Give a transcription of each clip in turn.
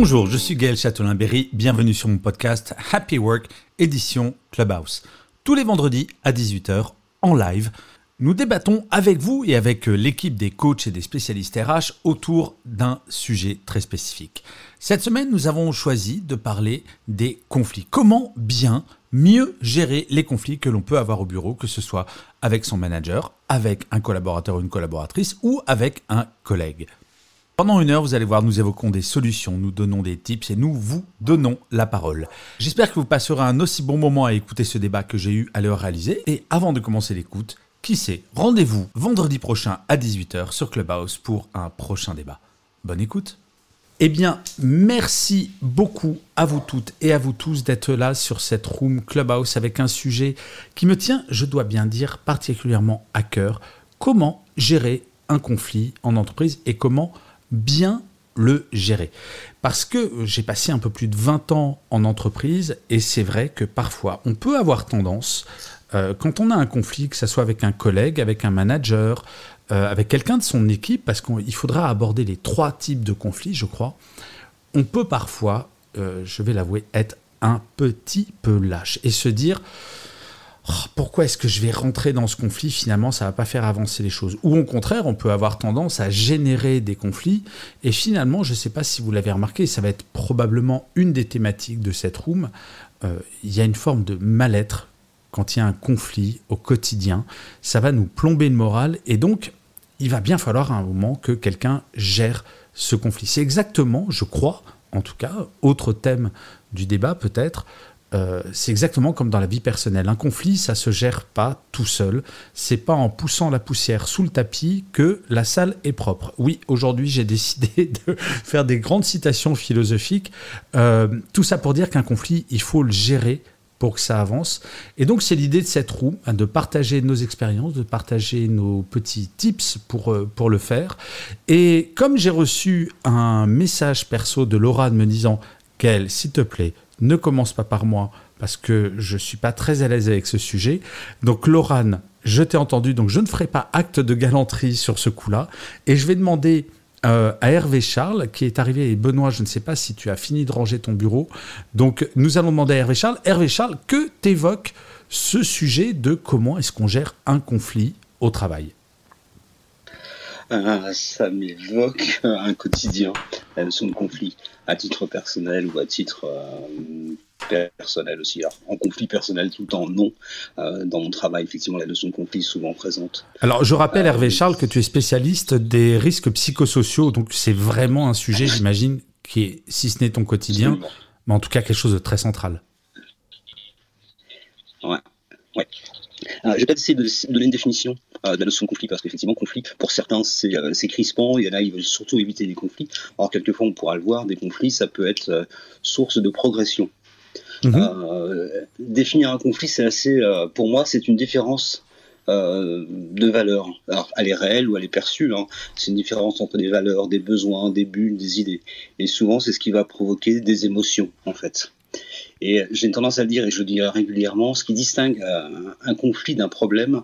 Bonjour, je suis Gaël Châtelain-Berry, bienvenue sur mon podcast Happy Work, édition Clubhouse. Tous les vendredis à 18h, en live, nous débattons avec vous et avec l'équipe des coachs et des spécialistes RH autour d'un sujet très spécifique. Cette semaine, nous avons choisi de parler des conflits. Comment bien mieux gérer les conflits que l'on peut avoir au bureau, que ce soit avec son manager, avec un collaborateur ou une collaboratrice ou avec un collègue? Pendant une heure, vous allez voir, nous évoquons des solutions, nous donnons des tips et nous vous donnons la parole. J'espère que vous passerez un aussi bon moment à écouter ce débat que j'ai eu à le réaliser. Et avant de commencer l'écoute, qui sait, rendez-vous vendredi prochain à 18h sur Clubhouse pour un prochain débat. Bonne écoute eh bien, merci beaucoup à vous toutes et à vous tous d'être là sur cette room Clubhouse avec un sujet qui me tient, je dois bien dire, particulièrement à cœur. Comment gérer un conflit en entreprise et comment bien le gérer. Parce que j'ai passé un peu plus de 20 ans en entreprise et c'est vrai que parfois on peut avoir tendance, euh, quand on a un conflit, que ce soit avec un collègue, avec un manager, euh, avec quelqu'un de son équipe, parce qu'il faudra aborder les trois types de conflits, je crois, on peut parfois, euh, je vais l'avouer, être un petit peu lâche et se dire pourquoi est-ce que je vais rentrer dans ce conflit Finalement, ça va pas faire avancer les choses? Ou au contraire, on peut avoir tendance à générer des conflits. Et finalement, je ne sais pas si vous l'avez remarqué, ça va être probablement une des thématiques de cette room. Euh, il y a une forme de mal-être quand il y a un conflit au quotidien. Ça va nous plomber le moral. Et donc, il va bien falloir à un moment que quelqu'un gère ce conflit. C'est exactement, je crois, en tout cas, autre thème du débat peut-être, euh, c'est exactement comme dans la vie personnelle. Un conflit, ça se gère pas tout seul. C'est pas en poussant la poussière sous le tapis que la salle est propre. Oui, aujourd'hui, j'ai décidé de faire des grandes citations philosophiques. Euh, tout ça pour dire qu'un conflit, il faut le gérer pour que ça avance. Et donc c'est l'idée de cette roue, hein, de partager nos expériences, de partager nos petits tips pour, euh, pour le faire. Et comme j'ai reçu un message perso de Laura me disant, qu'elle, s'il te plaît, ne commence pas par moi, parce que je ne suis pas très à l'aise avec ce sujet. Donc Laurane, je t'ai entendu, donc je ne ferai pas acte de galanterie sur ce coup-là. Et je vais demander euh, à Hervé Charles, qui est arrivé, et Benoît, je ne sais pas si tu as fini de ranger ton bureau. Donc, nous allons demander à Hervé Charles. Hervé Charles, que t'évoque ce sujet de comment est-ce qu'on gère un conflit au travail? Euh, Ça m'évoque un quotidien, la notion de conflit, à titre personnel ou à titre euh, personnel aussi. Alors, en conflit personnel tout le temps, non. Euh, dans mon travail, effectivement, la notion de conflit est souvent présente. Alors, je rappelle, euh, Hervé Charles, que tu es spécialiste des risques psychosociaux, donc c'est vraiment un sujet, j'imagine, qui est, si ce n'est ton quotidien, mais en tout cas quelque chose de très central. Ouais, ouais. Je vais peut-être essayer de donner une définition de la notion de conflit, parce qu'effectivement, conflit, pour certains, c'est crispant, il y en a, ils veulent surtout éviter les conflits. Alors, quelquefois, on pourra le voir, des conflits, ça peut être source de progression. Mhm. Euh, définir un conflit, c'est assez, euh, pour moi, c'est une différence euh, de valeur. Alors, elle est réelle ou elle est perçue. Hein. C'est une différence entre des valeurs, des besoins, des buts, des idées. Et souvent, c'est ce qui va provoquer des émotions, en fait. Et j'ai tendance à le dire, et je le dis régulièrement, ce qui distingue un conflit d'un problème,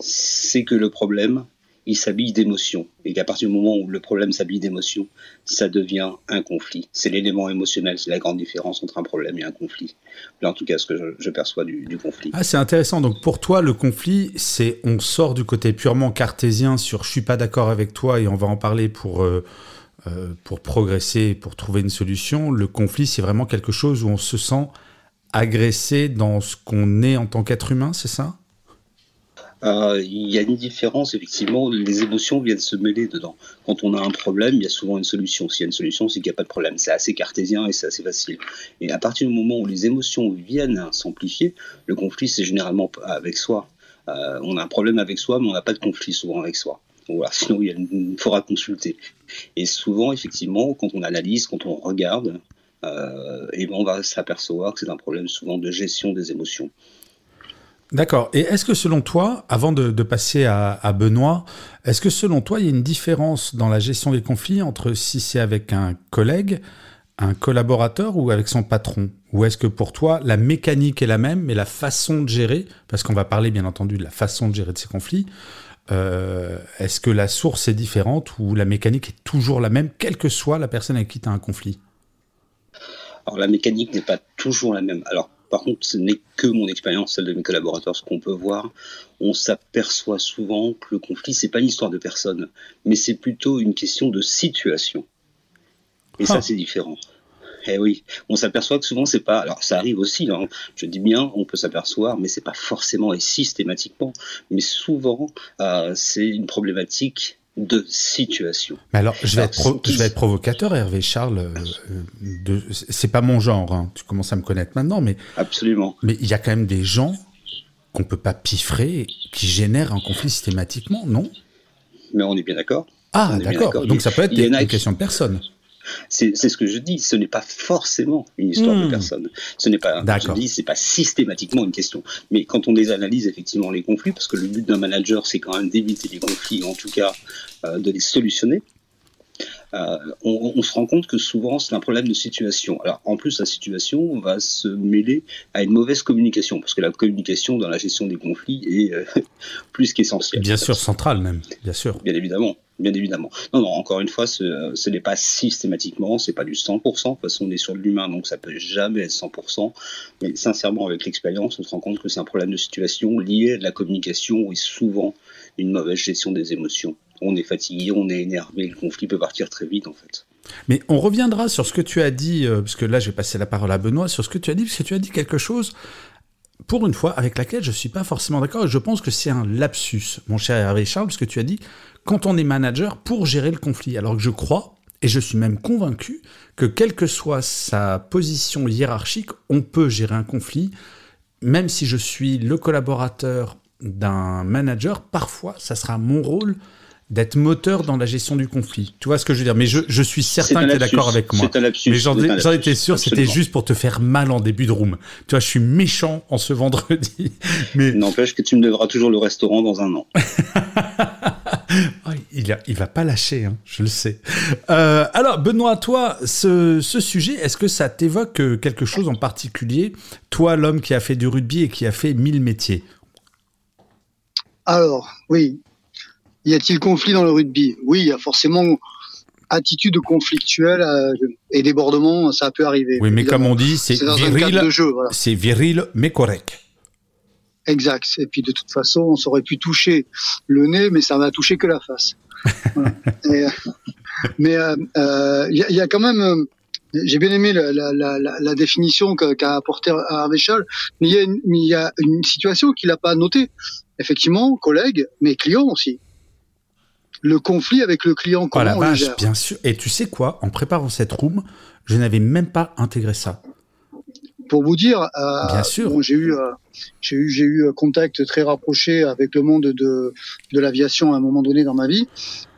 c'est que le problème, il s'habille d'émotion. Et qu'à partir du moment où le problème s'habille d'émotion, ça devient un conflit. C'est l'élément émotionnel, c'est la grande différence entre un problème et un conflit. Là, en tout cas, ce que je, perçois du, conflit. Ah, c'est intéressant. Donc, pour toi, le conflit, c'est on sort du côté purement cartésien sur je suis pas d'accord avec toi et on va en parler pour. Euh, euh, pour progresser, pour trouver une solution, le conflit, c'est vraiment quelque chose où on se sent agressé dans ce qu'on est en tant qu'être humain, c'est ça? Euh, il y a une différence, effectivement, les émotions viennent se mêler dedans. Quand on a un problème, il y a souvent une solution. S'il y a une solution, c'est qu'il n'y a pas de problème. C'est assez cartésien et c'est assez facile. Et à partir du moment où les émotions viennent s'amplifier, le conflit, c'est généralement avec soi. Euh, on a un problème avec soi, mais on n'a pas de conflit souvent avec soi. Sinon il, faudra consulter. Et souvent, effectivement, quand on analyse, quand on regarde, euh, et ben, on va s'apercevoir que c'est un problème souvent de gestion des émotions. D'accord. Et est-ce que selon toi, avant de, passer à, Benoît, est-ce que selon toi, il y a une différence dans la gestion des conflits entre si c'est avec un collègue, un collaborateur ou avec son patron? Ou est-ce que pour toi, la mécanique est la même, mais la façon de gérer, parce qu'on va parler bien entendu de la façon de gérer de ces conflits, euh, est-ce que la source est différente ou la mécanique est toujours la même, quelle que soit la personne avec qui tu as un conflit? Alors la mécanique n'est pas toujours la même. Alors par contre, ce n'est que mon expérience, celle de mes collaborateurs, ce qu'on peut voir. On s'aperçoit souvent que le conflit, c'est pas une histoire de personne, mais c'est plutôt une question de situation. Et ça, ah. c'est différent. Eh oui, on s'aperçoit que souvent c'est pas. Alors ça arrive aussi. Hein. Je dis bien, on peut s'apercevoir, mais c'est pas forcément et systématiquement. Mais souvent, euh, c'est une problématique de situation. Mais alors, je vais, être, je vais être provocateur, Hervé Charles. Euh, de... C'est pas mon genre. Hein. Tu commences à me connaître maintenant, mais absolument. Mais il y a quand même des gens qu'on peut pas piffrer, qui génèrent un conflit systématiquement, non? Mais on est bien d'accord. Ah, d'accord. Donc ça peut être une question de personne. C'est ce que je dis. Ce n'est pas forcément une histoire de hmm. personne. Ce n'est pas. Je dis, c'est pas systématiquement une question. Mais quand on les analyse effectivement les conflits, parce que le but d'un manager, c'est quand même d'éviter les conflits, en tout cas euh, de les solutionner. Euh, on, se rend compte que souvent c'est un problème de situation. Alors en plus la situation va se mêler à une mauvaise communication, parce que la communication dans la gestion des conflits est euh, plus qu'essentielle. Bien sûr, centrale même, bien sûr. Bien évidemment bien évidemment. Non, non, encore une fois, ce, ce n'est pas systématiquement, c'est pas du 100%. De toute façon, on est sur l'humain, donc ça peut jamais être 100%. Mais sincèrement, avec l'expérience, on se rend compte que c'est un problème de situation lié à la communication et souvent une mauvaise gestion des émotions. On est fatigué, on est énervé, le conflit peut partir très vite, en fait. Mais on reviendra sur ce que tu as dit, euh, parce que là, je vais passer la parole à Benoît, sur ce que tu as dit, parce que tu as dit quelque chose pour une fois, avec laquelle je ne suis pas forcément d'accord, et je pense que c'est un lapsus, mon cher Hervé Charles, parce que tu as dit quand on est manager pour gérer le conflit. Alors que je crois, et je suis même convaincu, que quelle que soit sa position hiérarchique, on peut gérer un conflit, même si je suis le collaborateur d'un manager, parfois ça sera mon rôle d'être moteur dans la gestion du conflit. Tu vois ce que je veux dire? Mais je, suis certain que tu es d'accord avec moi. Un lapsus, Mais j'en étais sûr, c'était juste pour te faire mal en début de room. Tu vois, je suis méchant en ce vendredi. Mais n'empêche que tu me devras toujours le restaurant dans un an. Oh, il, a, il va pas lâcher, hein, je le sais. Euh, alors, Benoît, toi, ce, ce sujet, est-ce que ça t'évoque euh, quelque chose en particulier? Toi, l'homme qui a fait du rugby et qui a fait mille métiers. Alors, oui, y a-t-il conflit dans le rugby? Oui, il y a forcément attitude conflictuelle euh, et débordement, ça peut arriver. Oui, mais comme on dit, c'est viril, c'est viril mais correct. Exact. Et puis de toute façon, on aurait pu toucher le nez, mais ça n'a touché que la face. Mais il euh, euh, y, a quand même, j'ai bien aimé la, la, la, la définition qu'a apporté Hervé mais il y, y, a une situation qu'il n'a pas notée. Effectivement, collègue, mais client aussi le conflit avec le client. Comment oh la vache, bien sûr. Et tu sais quoi? En préparant cette room, je n'avais même pas intégré ça. Pour vous dire, euh, bien sûr. j'ai eu, euh, j'ai eu, j'ai eu contact très rapproché avec le monde de de l'aviation à un moment donné dans ma vie.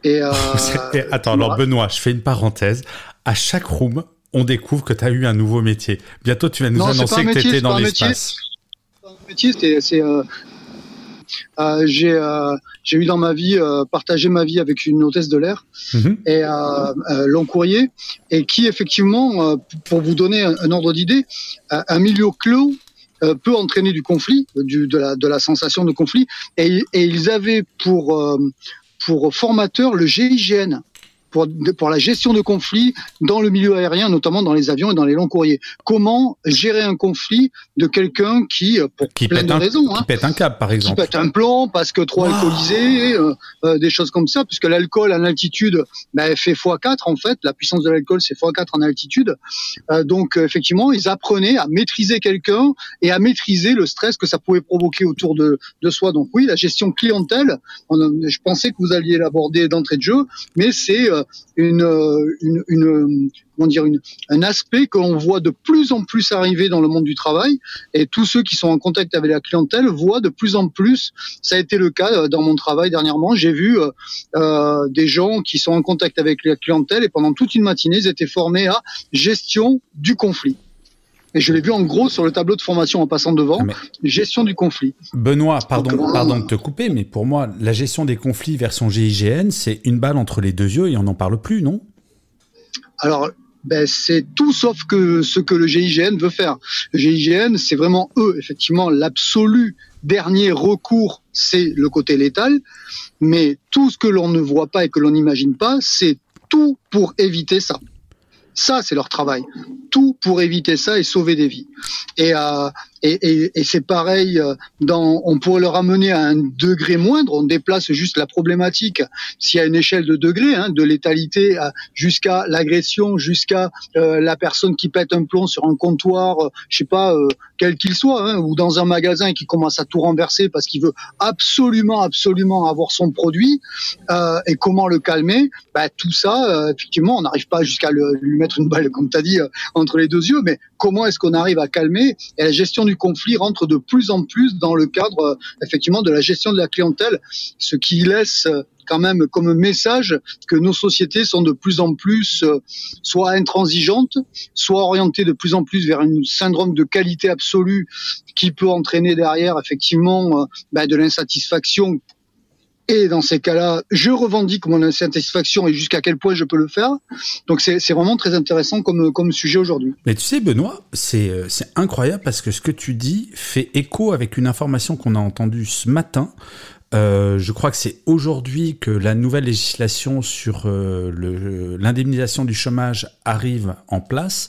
Et euh, attends, alors Benoît, je fais une parenthèse. À chaque room, on découvre que tu as eu un nouveau métier. Bientôt, tu vas nous annoncer que tu étais dans l'espace. Métier, c'est euh, j'ai euh, j'ai eu dans ma vie euh, partagé ma vie avec une hôtesse de l'air mhm. et long courrier et qui effectivement, pour vous donner un, ordre d'idée, un milieu clos peut entraîner du conflit, du, de, la, de la sensation de conflit. Et, et ils avaient pour, pour formateur le GIGN pour, pour la gestion de conflits dans le milieu aérien, notamment dans les avions et dans les longs courriers. Comment gérer un conflit de quelqu'un qui, euh, pour qui plein pète de un, raisons, qui hein, pète un câble, par exemple. qui pète un plomb parce que trop Wow. alcoolisé, euh, euh, des choses comme ça, puisque l'alcool en altitude ben, fait x4 en fait, la puissance de l'alcool c'est x4 en altitude. Euh, donc euh, effectivement, ils apprenaient à maîtriser quelqu'un et à maîtriser le stress que ça pouvait provoquer autour de, de soi. Donc oui, la gestion clientèle, on je pensais que vous alliez l'aborder d'entrée de jeu, mais c'est euh, euh, une, une, comment dire, un aspect que l'on voit de plus en plus arriver dans le monde du travail. Et tous ceux qui sont en contact avec la clientèle voient de plus en plus. Ça a été le cas euh, dans mon travail dernièrement. J'ai vu euh, des gens qui sont en contact avec la clientèle et pendant toute une matinée, ils étaient formés à gestion du conflit. Et je l'ai vu en gros sur le tableau de formation en passant devant, Ah, mais- gestion du conflit. Benoît, pardon, Donc, pardon de te couper, mais pour moi, la gestion des conflits version GIGN, c'est une balle entre les deux yeux et on n'en parle plus, non? Alors, ben, c'est tout sauf que ce que le GIGN veut faire. Le GIGN, c'est vraiment eux, effectivement, l'absolu dernier recours, c'est le côté létal. Mais tout ce que l'on ne voit pas et que l'on n'imagine pas, c'est tout pour éviter ça. Ça, c'est leur travail. Tout pour éviter ça et sauver des vies. Euh, et, c'est pareil, euh, on pourrait le ramener à un degré moindre, on déplace juste la problématique. S'il y a une échelle de degrés, hein, de létalité à- jusqu'à l'agression, jusqu'à euh, la personne qui pète un plomb sur un comptoir, euh, je sais pas, euh, quel qu'il soit, hein, ou dans un magasin qui commence à tout renverser parce qu'il veut absolument, absolument avoir son produit, euh, et comment le calmer, bah, tout ça, euh, effectivement, on n'arrive pas jusqu'à lui mettre une balle, comme tu as dit, euh, entre les deux yeux, mais comment est-ce qu'on arrive à calmer la gestion du conflit rentre de plus en plus dans le cadre, euh, effectivement, de la gestion de la clientèle, ce qui laisse euh, quand même comme message que nos sociétés sont de plus en plus euh, soit intransigeantes, soit orientées de plus en plus vers un syndrome de qualité absolue qui peut entraîner derrière effectivement bah, de l'insatisfaction. Et dans ces cas-là, je revendique mon insatisfaction et jusqu'à quel point je peux le faire. Donc c'est vraiment très intéressant comme, comme sujet aujourd'hui. Mais tu sais, Benoît, c'est euh, c'est incroyable parce que ce que tu dis fait écho avec une information qu'on a entendue ce matin. Euh, je crois que c'est aujourd'hui que la nouvelle législation sur euh, l'indemnisation du chômage arrive en place.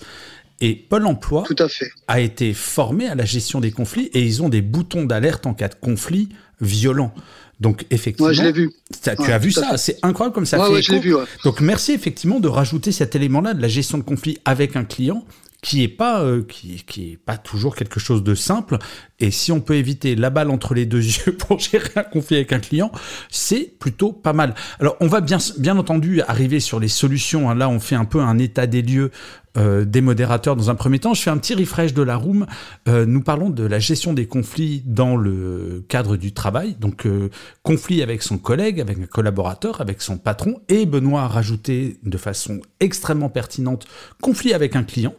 Et Pôle emploi Tout à fait. a été formé à la gestion des conflits et ils ont des boutons d'alerte en cas de conflit violent. Donc effectivement, Moi, je vu. ça- tu Ouais, as vu ça, c'est incroyable comme ça Ouais, fait ouais, écho. vu. ouais. Donc merci effectivement de rajouter cet élément-là de la gestion de conflit avec un client qui est pas euh, qui, est pas toujours quelque chose de simple et si on peut éviter la balle entre les deux yeux pour gérer un conflit avec un client, c'est plutôt pas mal. Alors on va bien entendu arriver sur les solutions. hein. Là on fait un peu un état des lieux euh, des modérateurs dans un premier temps. Je fais un petit refresh de la room. Euh, nous parlons de la gestion des conflits dans le cadre du travail. Donc, conflit avec son collègue, avec un collaborateur, avec son patron. Et Benoît a rajouté de façon extrêmement pertinente conflit avec un client.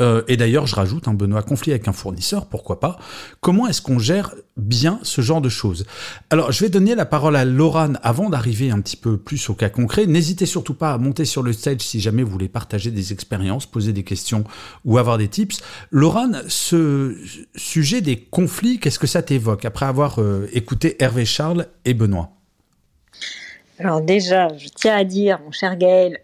Euh, et d'ailleurs, je rajoute un Benoît conflit avec un fournisseur, pourquoi pas. Comment est-ce qu'on gère bien ce genre de choses? Alors, je vais donner la parole à Laurane avant d'arriver un petit peu plus au cas concret. N'hésitez surtout pas à monter sur le stage si jamais vous voulez partager des expériences, poser des questions ou avoir des tips. Laurane, ce sujet des conflits, qu'est-ce que ça t'évoque? Après avoir euh, écouté Hervé Charles et Benoît Alors déjà, je tiens à dire, mon cher Gaël,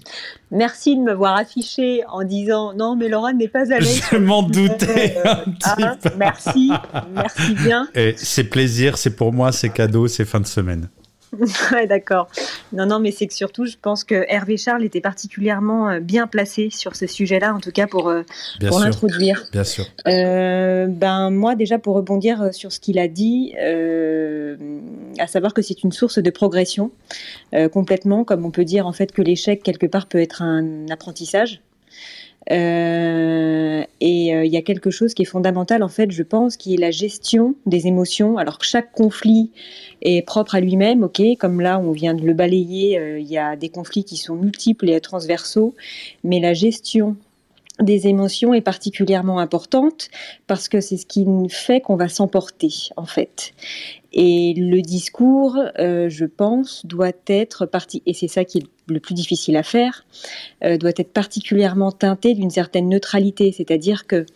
merci de me voir affiché en disant non, mais Laura n'est pas à l'aise. Je m'en doutais un petit peu. merci, merci bien. Et c'est plaisir, c'est pour moi, c'est cadeau, c'est fin de semaine. Ouais, d'accord. Non, non, mais c'est que surtout, je pense que Hervé Charles était particulièrement euh, bien placé sur ce sujet-là, en tout cas pour, euh, pour l'introduire. bien sûr. Euh, ben moi déjà pour rebondir sur ce qu'il a dit, euh, à savoir que c'est une source de progression euh, complètement, comme on peut dire en fait que l'échec quelque part peut être un apprentissage. Euh, et euh, il y a quelque chose qui est fondamental en fait, je pense, qui est la gestion des émotions. Alors que chaque conflit est propre à lui-même, ok. Comme là, on vient de le balayer, euh, il y a des conflits qui sont multiples et transversaux, mais la gestion des émotions est particulièrement importante parce que c'est ce qui fait qu'on va s'emporter en fait. Et le discours, euh, je pense, doit être parti et c'est ça qui est le plus difficile à faire, euh, doit être particulièrement teinté d'une certaine neutralité, c'est-à-dire que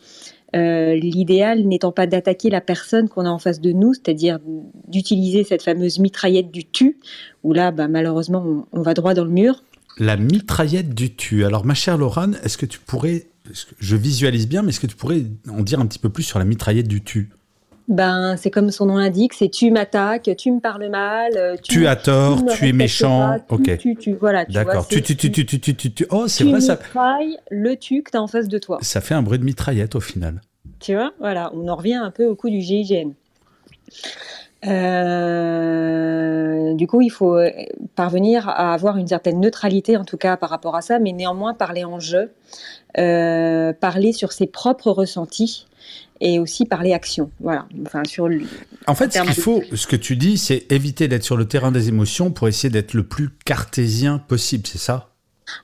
L'idéal n'étant pas d'attaquer la personne qu'on a en face de nous, c'est-à-dire d'utiliser cette fameuse mitraillette du tu, où là, bah, malheureusement, on, va droit dans le mur. La mitraillette du tu. Alors, ma chère Laurent, est-ce que tu pourrais, je visualise bien, mais est-ce que tu pourrais en dire un petit peu plus sur la mitraillette du tu? Ben, c'est comme son nom l'indique, c'est tu m'attaques, tu me parles mal, euh, tu, as tort, tu, es méchant, ok. Tu, tu, voilà, D'accord. Tu, tu, tu, tu, tu, tu, tu, oh, c'est vrai ça. le tu que t'as en face de toi. Ça fait un bruit de mitraillette au final. Tu vois, voilà, on en revient un peu au coup du GIGN. Euh, du coup, il faut euh, parvenir à avoir une certaine neutralité, en tout cas par rapport à ça, mais néanmoins parler en jeu, euh, parler sur ses propres ressentis et aussi par les actions. Voilà. Enfin, sur en fait, ce qu'il faut, ce que tu dis, c'est éviter d'être sur le terrain des émotions pour essayer d'être le plus cartésien possible, c'est ça?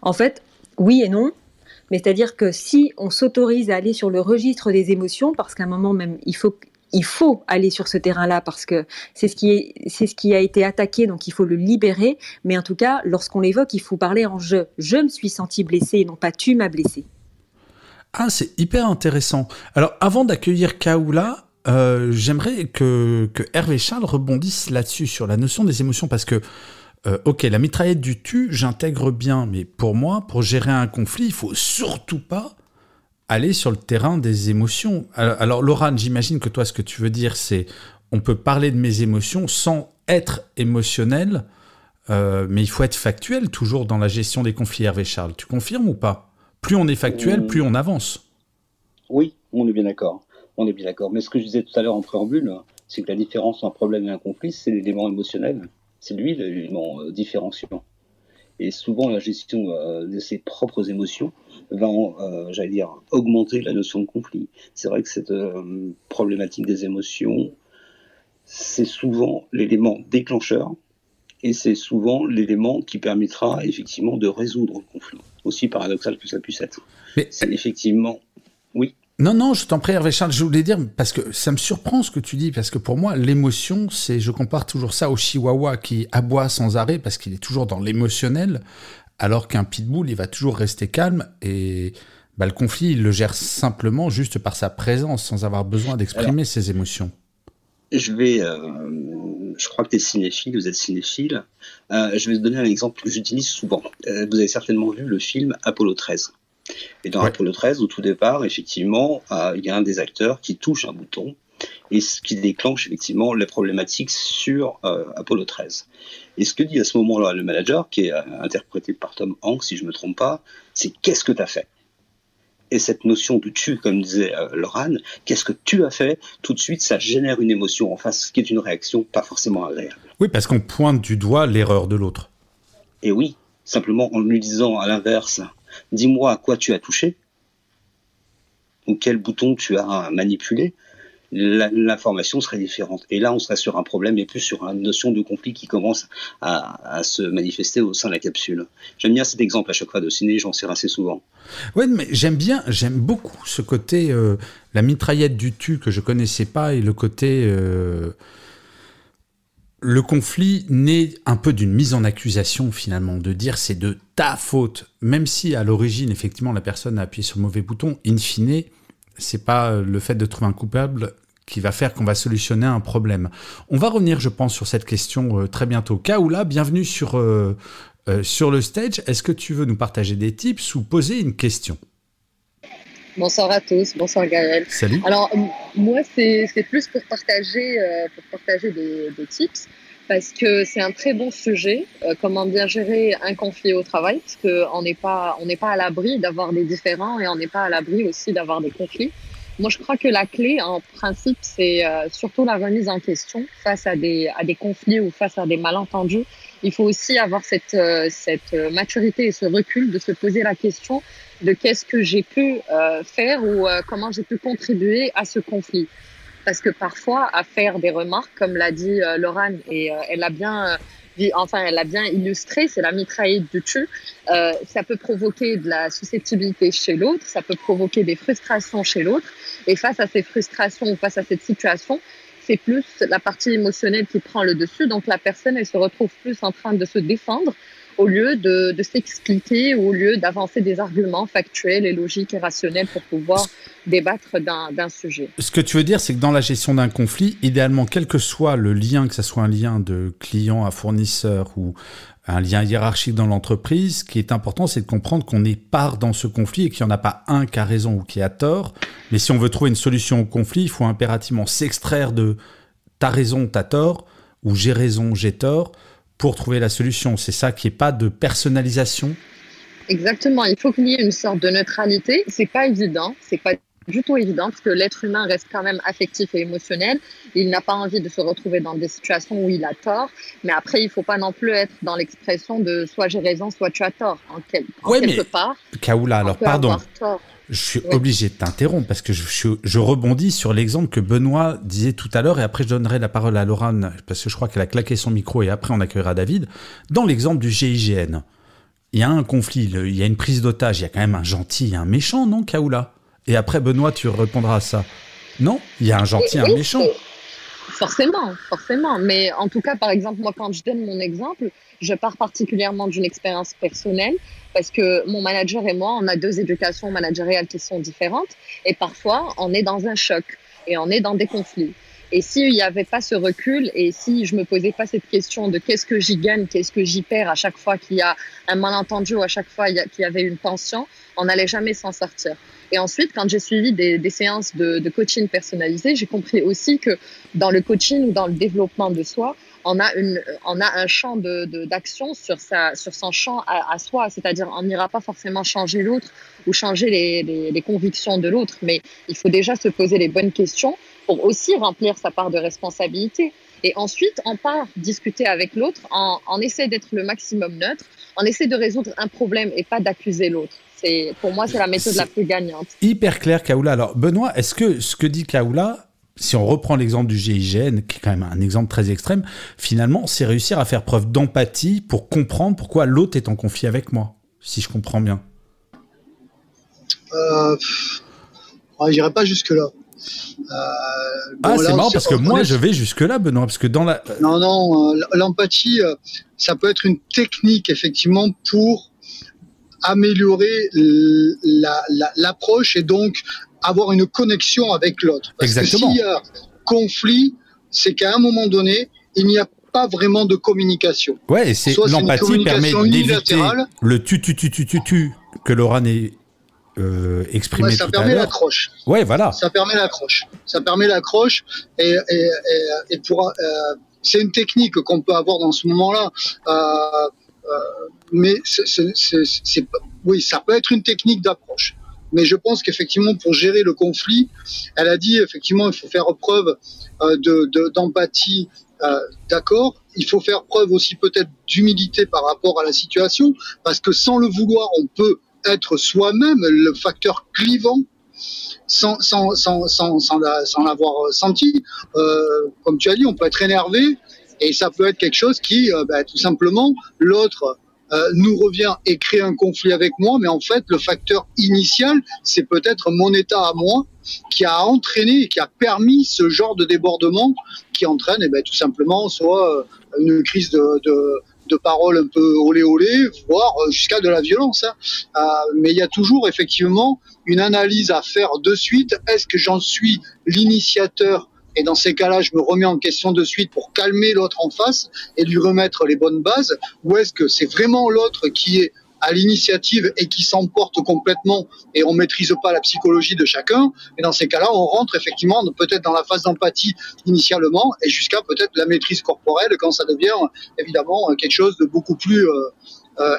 En fait, oui et non. Mais c'est-à-dire que si on s'autorise à aller sur le registre des émotions, parce qu'à un moment même, il faut, il faut aller sur ce terrain-là parce que c'est ce qui est, c'est ce qui a été attaqué, donc il faut le libérer. Mais en tout cas, lorsqu'on l'évoque, il faut parler en je. Je me suis senti blessé et non pas tu m'as blessé. Ah, c'est hyper intéressant. Alors, avant d'accueillir Kaoula, euh, j'aimerais que, Hervé Charles rebondisse là-dessus, sur la notion des émotions, parce que, euh, ok, la mitraillette du tu, j'intègre bien, mais pour moi, pour gérer un conflit, il faut surtout pas aller sur le terrain des émotions. Alors, alors Laurent, j'imagine que toi, ce que tu veux dire, c'est on peut parler de mes émotions sans être émotionnel, euh, mais il faut être factuel toujours dans la gestion des conflits, Hervé Charles. Tu confirmes ou pas? Plus on est factuel, plus on avance. Oui, on est bien d'accord. On est bien d'accord. Mais ce que je disais tout à l'heure en préambule, c'est que la différence entre un problème et un conflit, c'est l'élément émotionnel. C'est lui l'élément euh, différenciant. Et souvent, la gestion euh, de ses propres émotions va, euh, j'allais dire, augmenter la notion de conflit. C'est vrai que cette problématique des émotions, c'est souvent l'élément déclencheur et c'est souvent l'élément qui permettra effectivement de résoudre le conflit aussi paradoxal que ça puisse être. Mais c'est effectivement, oui. Non, non, je t'en prie, Hervé Charles, je voulais dire, parce que ça me surprend ce que tu dis, parce que pour moi, l'émotion, c'est, je compare toujours ça au chihuahua qui aboie sans arrêt parce qu'il est toujours dans l'émotionnel, alors qu'un pitbull, il va toujours rester calme et bah, le conflit, il le gère simplement juste par sa présence, sans avoir besoin d'exprimer ses émotions. Je vais, euh, je crois que tu es cinéphile, vous êtes cinéphile. Euh, je vais te donner un exemple que j'utilise souvent. Euh, vous avez certainement vu le film Apollo 13. Et dans Apollo 13, au tout départ, effectivement, euh, il y a un des acteurs qui touche un bouton et ce qui déclenche effectivement les problématiques sur Apollo 13. Et ce que dit à ce moment-là le manager, qui est interprété par Tom Hanks, si je ne me trompe pas, c'est qu'est-ce que tu as fait? Et cette notion de tu, comme disait euh, qu'est-ce que tu as fait? Tout de suite, ça génère une émotion en face, qui est une réaction pas forcément agréable. Oui, parce qu'on pointe du doigt l'erreur de l'autre. Et oui, simplement en lui disant à l'inverse, dis-moi à quoi tu as touché, ou quel bouton tu as manipulé, l'information serait différente. Et là, on serait sur un problème et plus sur une notion de conflit qui commence à, se manifester au sein de la capsule. J'aime bien cet exemple à chaque fois de ciné, j'en sers assez souvent. Oui, mais j'aime bien, j'aime beaucoup ce côté, euh, la mitraillette du tu que je connaissais pas et le côté. Euh, le conflit naît un peu d'une mise en accusation finalement, de dire c'est de ta faute, même si à l'origine effectivement la personne a appuyé sur le mauvais bouton, in fine, c'est pas le fait de trouver un coupable qui va faire qu'on va solutionner un problème. On va revenir, je pense, sur cette question euh, très bientôt. Kaoula, bienvenue sur, euh, euh, sur le stage. Est-ce que tu veux nous partager des tips ou poser une question? Bonsoir à tous, bonsoir Gaël. Salut. Alors, moi, c'est plus pour partager, pour partager des, tips parce que c'est un très bon sujet, comment bien gérer un conflit au travail, parce qu'on n'est pas, on n'est pas à l'abri d'avoir des différends et on n'est pas à l'abri aussi d'avoir des conflits. Moi, je crois que la clé, en principe, c'est euh, surtout la remise en question face à des, à des conflits ou face à des malentendus. Il faut aussi avoir cette, euh, cette maturité et ce recul de se poser la question de qu'est-ce que j'ai pu euh, faire ou comment j'ai pu contribuer à ce conflit. Parce que parfois, à faire des remarques, comme l'a dit Laurent, et elle a bien enfin, elle a bien illustré, c'est la mitraillette du tu. Euh, ça peut provoquer de la susceptibilité chez l'autre, ça peut provoquer des frustrations chez l'autre. Et face à ces frustrations ou face à cette situation, c'est plus la partie émotionnelle qui prend le dessus. Donc la personne, elle se retrouve plus en train de se défendre au lieu de, s'expliquer, au lieu d'avancer des arguments factuels et logiques et rationnels pour pouvoir débattre d'un sujet. Ce que tu veux dire, c'est que dans la gestion d'un conflit, idéalement, quel que soit le lien, que ce soit un lien de client à fournisseur ou un lien hiérarchique dans l'entreprise, ce qui est important, c'est de comprendre qu'on est part dans ce conflit et qu'il n'y en a pas un qui a raison ou qui a tort. Mais si on veut trouver une solution au conflit, il faut impérativement s'extraire de t'as raison, t'as tort, ou j'ai raison, j'ai tort, pour trouver la solution. C'est ça qui est pas de personnalisation. Exactement. Il faut qu'il y ait une sorte de neutralité. C'est pas évident. C'est pas du tout évident parce que l'être humain reste quand même affectif et émotionnel. Il n'a pas envie de se retrouver dans des situations où il a tort. Mais après, il faut pas non plus être dans l'expression de soit j'ai raison, soit tu as tort. En, quelque part. Kaoula, alors pardon. Je suis obligé de t'interrompre parce que je, je, rebondis sur l'exemple que Benoît disait tout à l'heure et après je donnerai la parole à Laurent parce que je crois qu'elle a claqué son micro et après on accueillera David. Dans l'exemple du GIGN, il y a un conflit, il y a une prise d'otage, il y a quand même un gentil et un méchant, non, Kaoula? Et après Benoît, tu répondras à ça. Non? Il y a un gentil et un méchant. Forcément, forcément. Mais en tout cas, par exemple, moi, quand je donne mon exemple, je pars particulièrement d'une expérience personnelle parce que mon manager et moi, on a deux éducations managériales qui sont différentes et parfois, on est dans un choc et on est dans des conflits. Et s'il n'y avait pas ce recul et si je me posais pas cette question de qu'est-ce que j'y gagne, qu'est-ce que j'y perds à chaque fois qu'il y a un malentendu ou à chaque fois qu'il y avait une tension, on n'allait jamais s'en sortir. Et ensuite, quand j'ai suivi des, séances de, de, coaching personnalisé, j'ai compris aussi que dans le coaching ou dans le développement de soi, on a, une, on a un champ d'action de, sur, sa, sur son champ à, soi. C'est-à-dire, on n'ira pas forcément changer l'autre ou changer les convictions de l'autre, mais il faut déjà se poser les bonnes questions pour aussi remplir sa part de responsabilité. Et ensuite, on part discuter avec l'autre, on, on essaie d'être le maximum neutre, on essaie de résoudre un problème et pas d'accuser l'autre. Pour moi, c'est la méthode la plus gagnante. Hyper clair, Kaoula. Alors, Benoît, est-ce que ce que dit Kaoula, si on reprend l'exemple du GIGN, qui est quand même un exemple très extrême, finalement, c'est réussir à faire preuve d'empathie pour comprendre pourquoi l'autre est en conflit avec moi, si je comprends bien? Euh, J'irai pas jusque-là. Euh, ah, c'est marrant parce que moi, je vais jusque-là, Benoît, parce que dans la. Non, non, euh, l'empathie, euh, ça peut être une technique, effectivement, pour améliorer l'approche et donc avoir une connexion avec l'autre. Exactement. que s'il y a conflit, c'est qu'à un moment donné, il n'y a pas vraiment de communication. Ouais, c'est l'empathie permet d'éviter le tu tu tu tu tu tu que Laura n'est euh, exprimé ouais, ça permet l'accroche. Ouais, voilà. Ça permet l'accroche. Ça permet l'accroche et, et, et, et pour euh, c'est une technique qu'on peut avoir dans ce moment-là. Euh, euh mais c'est oui, ça peut être une technique d'approche. Mais je pense qu'effectivement, pour gérer le conflit, elle a dit effectivement, il faut faire preuve d'empathie. De, D'accord. Il faut faire preuve aussi peut-être d'humilité par rapport à la situation, parce que sans le vouloir, on peut être soi-même le facteur clivant sans, sans, sans, sans, sans l'avoir senti. Euh, comme tu as dit, on peut être énervé et ça peut être quelque chose qui, euh, bah, tout simplement, l'autre euh, nous revient et crée un conflit avec moi, mais en fait, le facteur initial, c'est peut-être mon état à moi qui a entraîné, qui a permis ce genre de débordement qui entraîne, et eh ben, tout simplement, soit euh, une crise de, de paroles un peu olé olé, voire euh, jusqu'à de la violence. Hein. Euh, mais il y a toujours effectivement une analyse à faire de suite. Est-ce que j'en suis l'initiateur? Et dans ces cas-là, je me remets en question de suite pour calmer l'autre en face et lui remettre les bonnes bases Ou est-ce que c'est vraiment l'autre qui est à l'initiative et qui s'emporte complètement et on maîtrise pas la psychologie de chacun. Et dans ces cas-là, on rentre effectivement peut-être dans la phase d'empathie initialement et jusqu'à peut-être la maîtrise corporelle quand ça devient évidemment quelque chose de beaucoup plus euh, euh.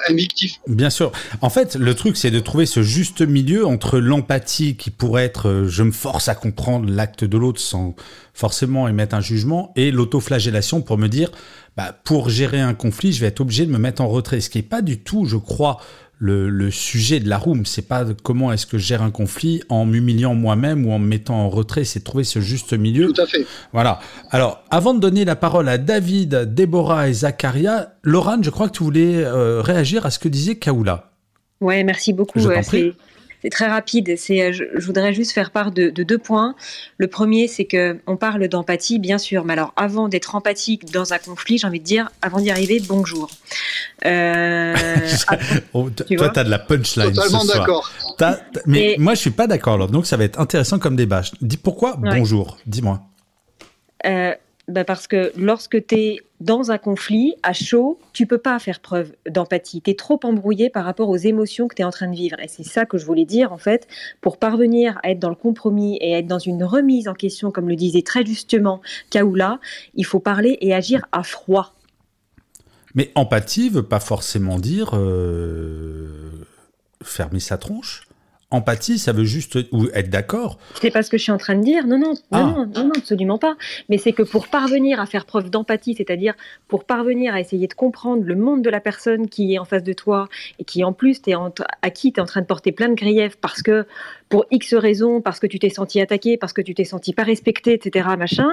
Bien sûr. En fait, le truc, c'est de trouver ce juste milieu entre l'empathie qui pourrait être euh, je me force à comprendre l'acte de l'autre sans forcément émettre un jugement et l'autoflagellation pour me dire bah, pour gérer un conflit, je vais être obligé de me mettre en retrait. Ce qui n'est pas du tout, je crois, le, le, sujet de la room. C'est pas comment est-ce que je gère un conflit en m'humiliant moi-même ou en me mettant en retrait. C'est trouver ce juste milieu. Tout à fait. Voilà. Alors, avant de donner la parole à David, Déborah et Zacharia, Laurent, je crois que tu voulais euh, réagir à ce que disait Kaoula. Ouais, merci beaucoup. C'est très rapide. C'est, je, voudrais juste faire part de, deux points. Le premier, c'est que on parle d'empathie, bien sûr, mais alors avant d'être empathique dans un conflit, j'ai envie de dire, avant d'y arriver, bonjour. Euh, oh, tu toi, t'as de la punchline. Totalement d'accord. Mais moi, je suis pas d'accord. Donc, ça va être intéressant comme débat. Dis pourquoi bonjour. Dis-moi. Euh, bah, parce que lorsque tu es dans un conflit, à chaud, tu peux pas faire preuve d'empathie. Tu es trop embrouillé par rapport aux émotions que tu es en train de vivre. Et c'est ça que je voulais dire, en fait, pour parvenir à être dans le compromis et être dans une remise en question, comme le disait très justement Kaoula, il faut parler et agir à froid. Mais empathie veut pas forcément dire euh, fermer sa tronche. Empathie, ça veut juste ou être d'accord. C'est pas ce que je suis en train de dire. Non, non, non, ah. non, absolument pas. Mais c'est que pour parvenir à faire preuve d'empathie, c'est-à-dire pour parvenir à essayer de comprendre le monde de la personne qui est en face de toi et qui en plus es à qui tu es en train de porter plein de griefs parce que pour X raisons, parce que tu t'es senti attaqué, parce que tu t'es senti pas respecté, etc. Machin,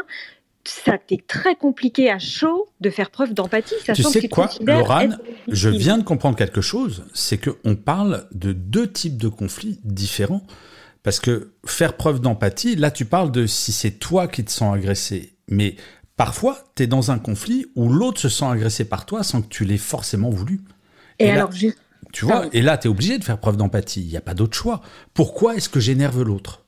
ça t'est très compliqué à chaud de faire preuve d'empathie. Tu sais quoi, Laurent Je viens de comprendre quelque chose, c'est qu'on parle de deux types de conflits différents. Parce que faire preuve d'empathie, là tu parles de si c'est toi qui te sens agressé. Mais parfois, tu es dans un conflit où l'autre se sent agressé par toi sans que tu l'aies forcément voulu. Et, alors, Tu vois, et là, tu es obligé de faire preuve d'empathie. Il n'y a pas d'autre choix. Pourquoi est-ce que j'énerve l'autre?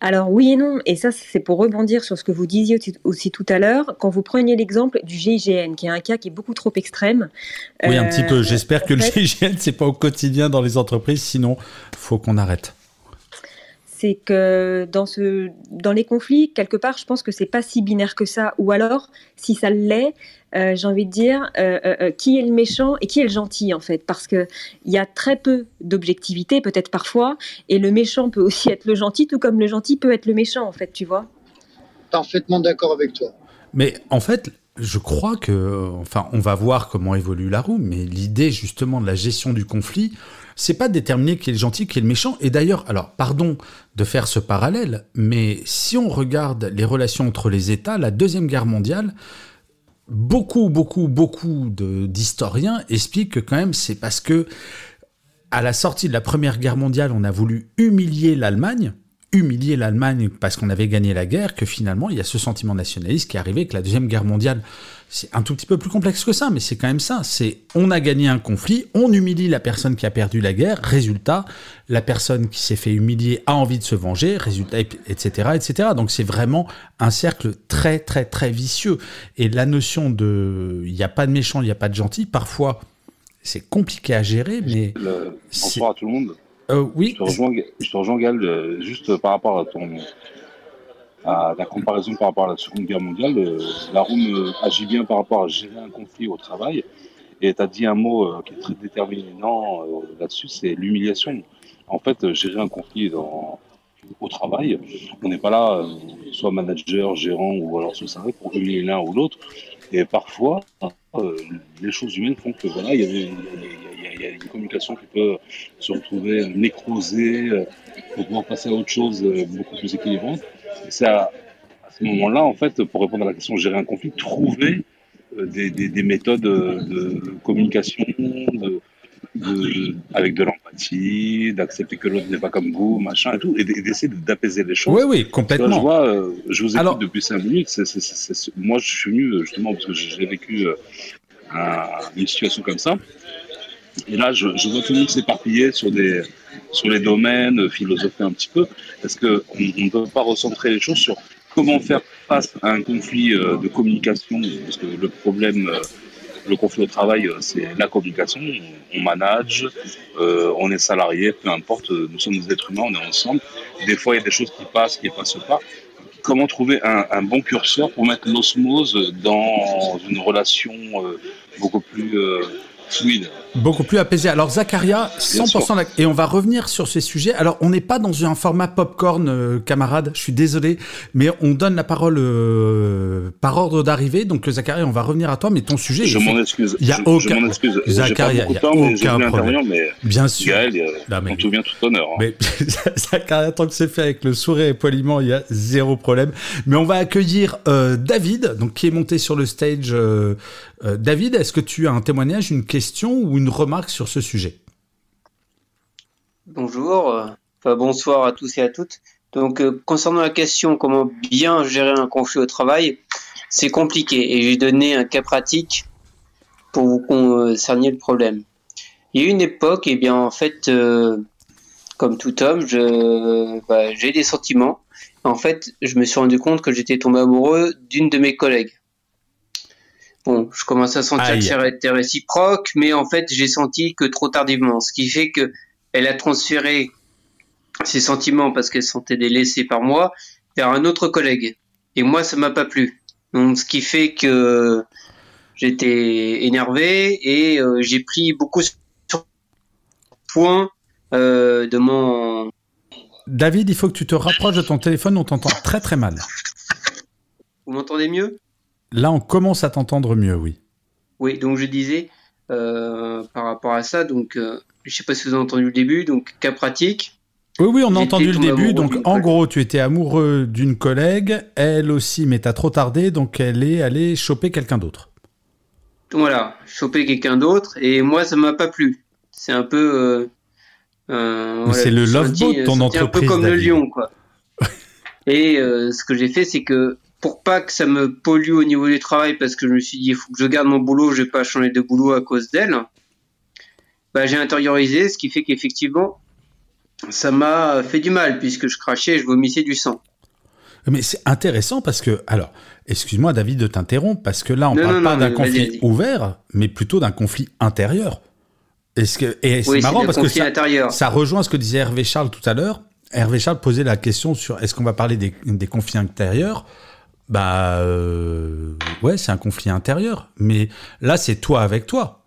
Alors oui et non, et ça c'est pour rebondir sur ce que vous disiez aussi, tout à l'heure, quand vous preniez l'exemple du GIGN, qui est un cas qui est beaucoup trop extrême. Oui, un petit peu. Euh, J'espère que le GIGN c'est pas au quotidien dans les entreprises, sinon faut qu'on arrête c'est que dans, ce, dans les conflits, quelque part, je pense que c'est pas si binaire que ça. Ou alors, si ça l'est, euh, j'ai envie de dire, euh, euh, qui est le méchant et qui est le gentil, en fait. Parce qu'il y a très peu d'objectivité, peut-être parfois, et le méchant peut aussi être le gentil, tout comme le gentil peut être le méchant, en fait, tu vois. Parfaitement d'accord avec toi. Mais en fait, je crois que, enfin, on va voir comment évolue la roue, mais l'idée justement de la gestion du conflit, c'est pas de déterminer qui est le gentil, qui est le méchant. Et d'ailleurs, alors, pardon de faire ce parallèle, mais si on regarde les relations entre les États, la Deuxième Guerre mondiale, beaucoup, beaucoup, beaucoup d'historiens expliquent que quand même c'est parce que à la sortie de la Première Guerre mondiale, on a voulu humilier l'Allemagne, humilier l'Allemagne parce qu'on avait gagné la guerre, que finalement il y a ce sentiment nationaliste qui est arrivé, que la Deuxième Guerre mondiale c'est un tout petit peu plus complexe que ça, mais c'est quand même ça. C'est on a gagné un conflit, on humilie la personne qui a perdu la guerre. Résultat, la personne qui s'est fait humilier a envie de se venger. Résultat, etc., etc. Donc c'est vraiment un cercle très très très vicieux. Et la notion de il n'y a pas de méchant, il n'y a pas de gentil, parfois c'est compliqué à gérer, mais bonsoir à tout le monde. Euh, oui. Je te rejoins, Gal, euh, juste par rapport à ton à la comparaison par rapport à la Seconde Guerre mondiale, euh, la Room euh, agit bien par rapport à gérer un conflit au travail. Et tu as dit un mot qui est très déterminant là-dessus, c'est l'humiliation. En fait, gérer un conflit au travail, on n'est pas là, soit manager, gérant ou alors sous pour humilier l'un ou l'autre. Et parfois, les choses humaines font que voilà, il y, a, une communication qui peut se retrouver nécrosée pour pouvoir passer à autre chose beaucoup plus équilibrante c'est à, ce moment-là, en fait, pour répondre à la question gérer un conflit, trouver euh, des, méthodes de communication, avec de l'empathie, d'accepter que l'autre n'est pas comme vous, machin et tout, et d'essayer d'apaiser les choses. Oui, oui, complètement. je vois, euh, je vous écoute depuis cinq minutes. moi, je suis venu justement parce que j'ai vécu euh, une situation comme ça. Et là, je, vois tout le monde s'éparpiller sur des sur les domaines, philosopher un petit peu, parce qu'on ne peut pas recentrer les choses sur comment faire face à un conflit euh, de communication, parce que le problème, euh, le conflit au travail, euh, c'est la communication. On manage, on est salarié, peu importe, nous sommes des êtres humains, on est ensemble. Des fois, il y a des choses qui passent, qui ne passent pas. Comment trouver un, un bon curseur pour mettre l'osmose dans une relation beaucoup plus fluide? Beaucoup plus apaisé. Alors Zacharia, 100% et on va revenir sur ces sujets. Alors on n'est pas dans un format popcorn, euh, camarade. Je suis désolé, mais on donne la parole euh, par ordre d'arrivée. Donc Zacharia, on va revenir à toi, mais ton sujet. Je m'en excuse. Il y a aucun. Je excuse. Zacharia, il y a aucun problème. Mais Bien sûr. Gaël, on tout vient tout honneur. Hein. Mais Zacharia, tant que c'est fait avec le sourire et poliment, il y a zéro problème. Mais on va accueillir euh, David, donc qui est monté sur le stage. David, est-ce que tu as un témoignage, une question ou une remarque sur ce sujet Bonjour, euh, bonsoir à tous et à toutes. Donc, euh, concernant la question comment bien gérer un conflit au travail, c'est compliqué et j'ai donné un cas pratique pour vous concerner le problème. Il y a une époque, et eh bien en fait, euh, comme tout homme, bah, j'ai des sentiments. En fait, je me suis rendu compte que j'étais tombé amoureux d'une de mes collègues. Bon, je commence à sentir que c'était réciproque, mais en fait, j'ai senti que trop tardivement, ce qui fait que elle a transféré ses sentiments parce qu'elle se sentait délaissée par moi vers un autre collègue. Et moi, ça m'a pas plu. Donc, ce qui fait que j'étais énervé et euh, j'ai pris beaucoup sur point euh, de mon. David, il faut que tu te rapproches de ton téléphone, on t'entend très très mal. Vous m'entendez mieux? Là, on commence à t'entendre mieux, oui. Oui, donc je disais euh, par rapport à ça, donc je sais pas si vous avez entendu le début, donc cas pratique. Oui, oui, on a entendu le début. Donc, en gros, tu étais amoureux d'une collègue, elle aussi, mais t'as trop tardé, donc elle est allée choper quelqu'un d'autre. Voilà, choper quelqu'un d'autre, et moi, ça m'a pas plu. C'est un peu. Euh, euh, c'est le love boat, ton entreprise. un peu comme le lion, quoi. et euh, ce que j'ai fait, c'est que pour pas que ça me pollue au niveau du travail, parce que je me suis dit, il faut que je garde mon boulot, je vais pas changer de boulot à cause d'elle. Bah, j'ai intériorisé, ce qui fait qu'effectivement, ça m'a fait du mal puisque je crachais et je vomissais du sang. Mais c'est intéressant parce que, alors, excuse-moi David de t'interrompre, parce que là on ne parle pas d'un conflit ouvert, mais plutôt d'un conflit intérieur. Est-ce que, et c'est marrant parce que ça, ça, rejoint ce que disait Hervé Charles tout à l'heure. Hervé Charles posait la question sur est-ce qu'on va parler des, des conflits intérieurs? Bah euh, ouais, c'est un conflit intérieur, mais là c'est toi avec toi.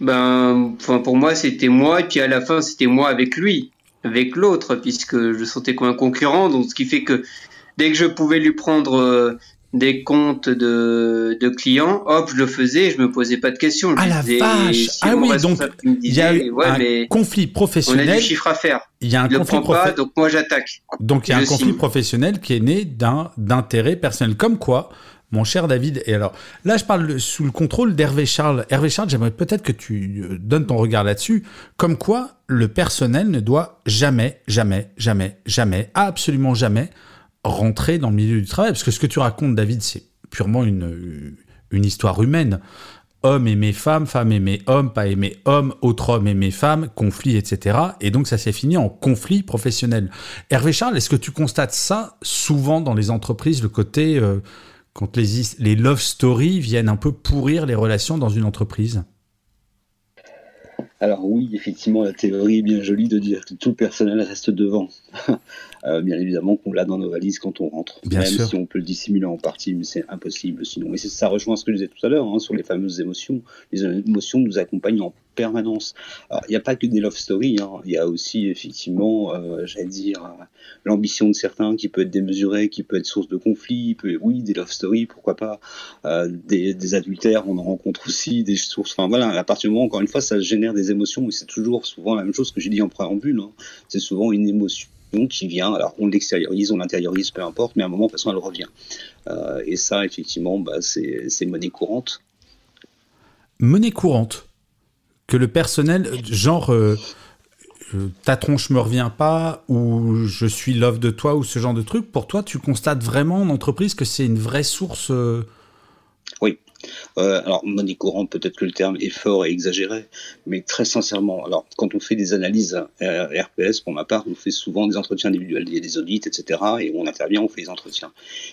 Ben, enfin, pour moi, c'était moi, et puis à la fin, c'était moi avec lui, avec l'autre, puisque je sentais comme un concurrent, donc ce qui fait que dès que je pouvais lui prendre euh, des comptes de, de, clients, hop, je le faisais, je me posais pas de questions. ah la vache Ah oui, donc il y a eu un conflit professionnel. On a du chiffre à faire. Il y a un conflit professionnel. donc moi j'attaque. Donc il y a un conflit professionnel qui est né d'un d'intérêt personnel. Comme quoi, mon cher David. Et alors, là, je parle sous le contrôle d'Hervé Charles. Hervé Charles, j'aimerais peut-être que tu euh, donnes ton regard là-dessus. Comme quoi, le personnel ne doit jamais, jamais, jamais, jamais, absolument jamais rentrer dans le milieu du travail. Parce que ce que tu racontes, David, c'est purement une, histoire humaine. Homme aimer femme, femme aimer homme, pas aimer homme, autre homme aimer femme, conflit, etc. Et donc ça s'est fini en conflit professionnel. Hervé Charles, est-ce que tu constates ça souvent dans les entreprises, le côté euh, quand les, les love stories viennent un peu pourrir les relations dans une entreprise? Alors oui, effectivement, la théorie est bien jolie de dire que tout le personnel reste devant. Euh, bien évidemment qu'on l'a dans nos valises quand on rentre, même si on peut le dissimuler en partie, mais c'est impossible sinon. Mais ça rejoint ce que je disais tout à l'heure hein, sur les fameuses émotions. Les émotions nous accompagnent en permanence. il n'y a pas que des love stories, hein. il y a aussi effectivement, euh, j'allais dire, euh, l'ambition de certains qui peut être démesurée, qui peut être source de conflits, peut, oui, des love stories, pourquoi pas, euh, des, adultères, on en rencontre aussi, des sources, enfin voilà, à partir du moment, encore une fois, ça génère des émotions, et c'est toujours souvent la même chose que j'ai dit en préambule, hein. c'est souvent une émotion qui vient, alors on l'extériorise, on l'intériorise, peu importe, mais à un moment, de toute façon, elle revient. et ça, effectivement, bah, c'est monnaie courante. Monnaie courante que le personnel, genre, euh, euh, ta tronche me revient pas, ou je suis love de toi, ou ce genre de truc, pour toi, tu constates vraiment en entreprise que c'est une vraie source euh, Oui. Alors, monnaie courante, peut-être que le terme est fort et exagéré, mais très sincèrement, alors quand on fait des analyses RPS, pour ma part, on fait souvent des entretiens individuels, il y a des audits, etc., et on intervient, on fait des entretiens.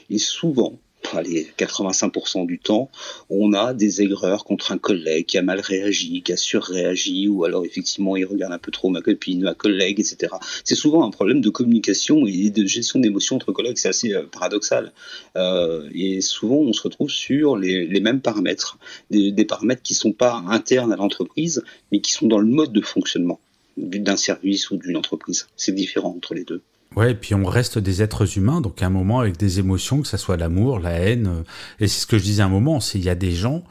Et souvent, allez, 85% du temps, on a des aigreurs contre un collègue qui a mal réagi, qui a surréagi, ou alors effectivement il regarde un peu trop ma copine, ma collègue, etc. C'est souvent un problème de communication et de gestion d'émotions entre collègues, c'est assez euh, paradoxal. Euh, et souvent on se retrouve sur les, mêmes paramètres, des, des paramètres qui ne sont pas internes à l'entreprise, mais qui sont dans le mode de fonctionnement d'un service ou d'une entreprise. C'est différent entre les deux. Ouais, et puis on reste des êtres humains, donc à un moment avec des émotions, que ce soit l'amour, la haine. Euh, et c'est ce que je disais à un moment, c'est il y a des gens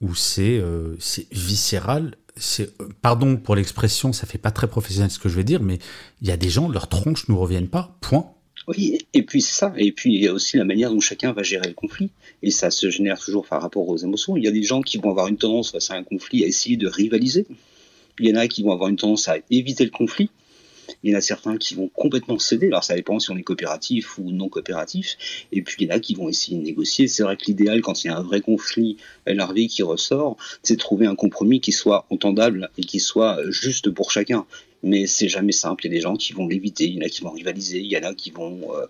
où c'est euh, c'est viscéral. C'est euh, pardon pour l'expression, ça fait pas très professionnel ce que je vais dire, mais il y a des gens leurs tronches nous reviennent pas. Point. Oui, et puis ça, et puis il y a aussi la manière dont chacun va gérer le conflit, et ça se génère toujours par rapport aux émotions. Il y a des gens qui vont avoir une tendance face à un conflit à essayer de rivaliser, Il y en a qui vont avoir une tendance à éviter le conflit. Il y en a certains qui vont complètement céder. Alors ça dépend si on est coopératif ou non coopératif. Et puis il y en a qui vont essayer de négocier. C'est vrai que l'idéal, quand il y a un vrai conflit énervé qui ressort, c'est de trouver un compromis qui soit entendable et qui soit juste pour chacun. Mais c'est jamais simple. Il y a des gens qui vont l'éviter. Il y en a qui vont rivaliser. Il y en a qui vont euh,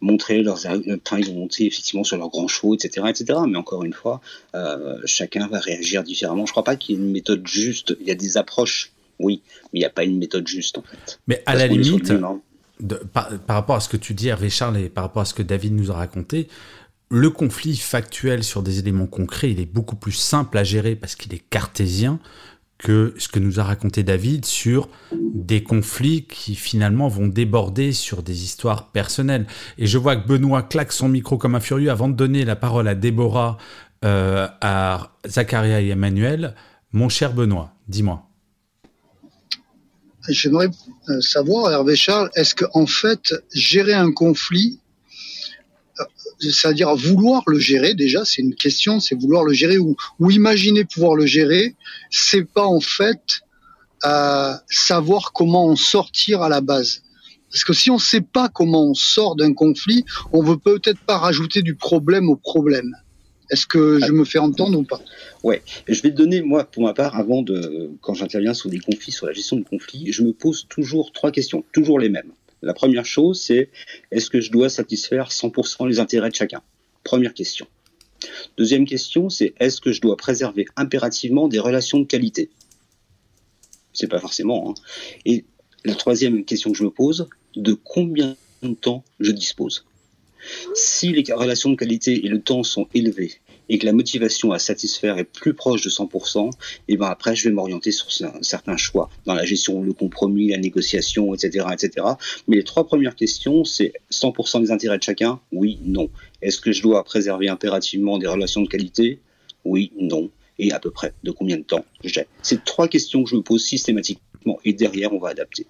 montrer leurs, enfin, ils vont monter effectivement sur leurs grands chevaux, etc., etc. Mais encore une fois, euh, chacun va réagir différemment. Je crois pas qu'il y ait une méthode juste. Il y a des approches oui, mais il n'y a pas une méthode juste en fait. Mais à la limite, par, rapport à ce que tu dis, Hervé Charles, et par rapport à ce que David nous a raconté, le conflit factuel sur des éléments concrets, il est beaucoup plus simple à gérer parce qu'il est cartésien que ce que nous a raconté David sur des conflits qui finalement vont déborder sur des histoires personnelles. Et je vois que Benoît claque son micro comme un furieux avant de donner la parole à Déborah, euh, à Zacharia et Emmanuel. Mon cher Benoît, dis-moi. J'aimerais euh, savoir, Hervé Charles, est-ce que en fait, gérer un conflit, euh, c'est-à-dire vouloir le gérer, déjà, c'est une question, c'est vouloir le gérer ou, imaginer pouvoir le gérer, c'est pas en fait euh, savoir comment en sortir à la base. Parce que si on ne sait pas comment on sort d'un conflit, on veut peut-être pas rajouter du problème au problème. Est-ce que je me fais entendre ou pas? Ouais, je vais te donner, moi, pour ma part, avant de, quand j'interviens sur des conflits, sur la gestion de conflits, je me pose toujours trois questions, toujours les mêmes. La première chose, c'est est-ce que je dois satisfaire 100% les intérêts de chacun? Première question. Deuxième question, c'est est-ce que je dois préserver impérativement des relations de qualité? C'est pas forcément. Hein. Et la troisième question que je me pose, de combien de temps je dispose? Si les relations de qualité et le temps sont élevés et que la motivation à satisfaire est plus proche de 100%, et ben après je vais m'orienter sur certains choix dans la gestion, le compromis, la négociation, etc., etc. Mais les trois premières questions, c'est 100% des intérêts de chacun, oui, non. Est-ce que je dois préserver impérativement des relations de qualité, oui, non. Et à peu près de combien de temps j'ai? C'est trois questions que je me pose systématiquement et derrière, on va adapter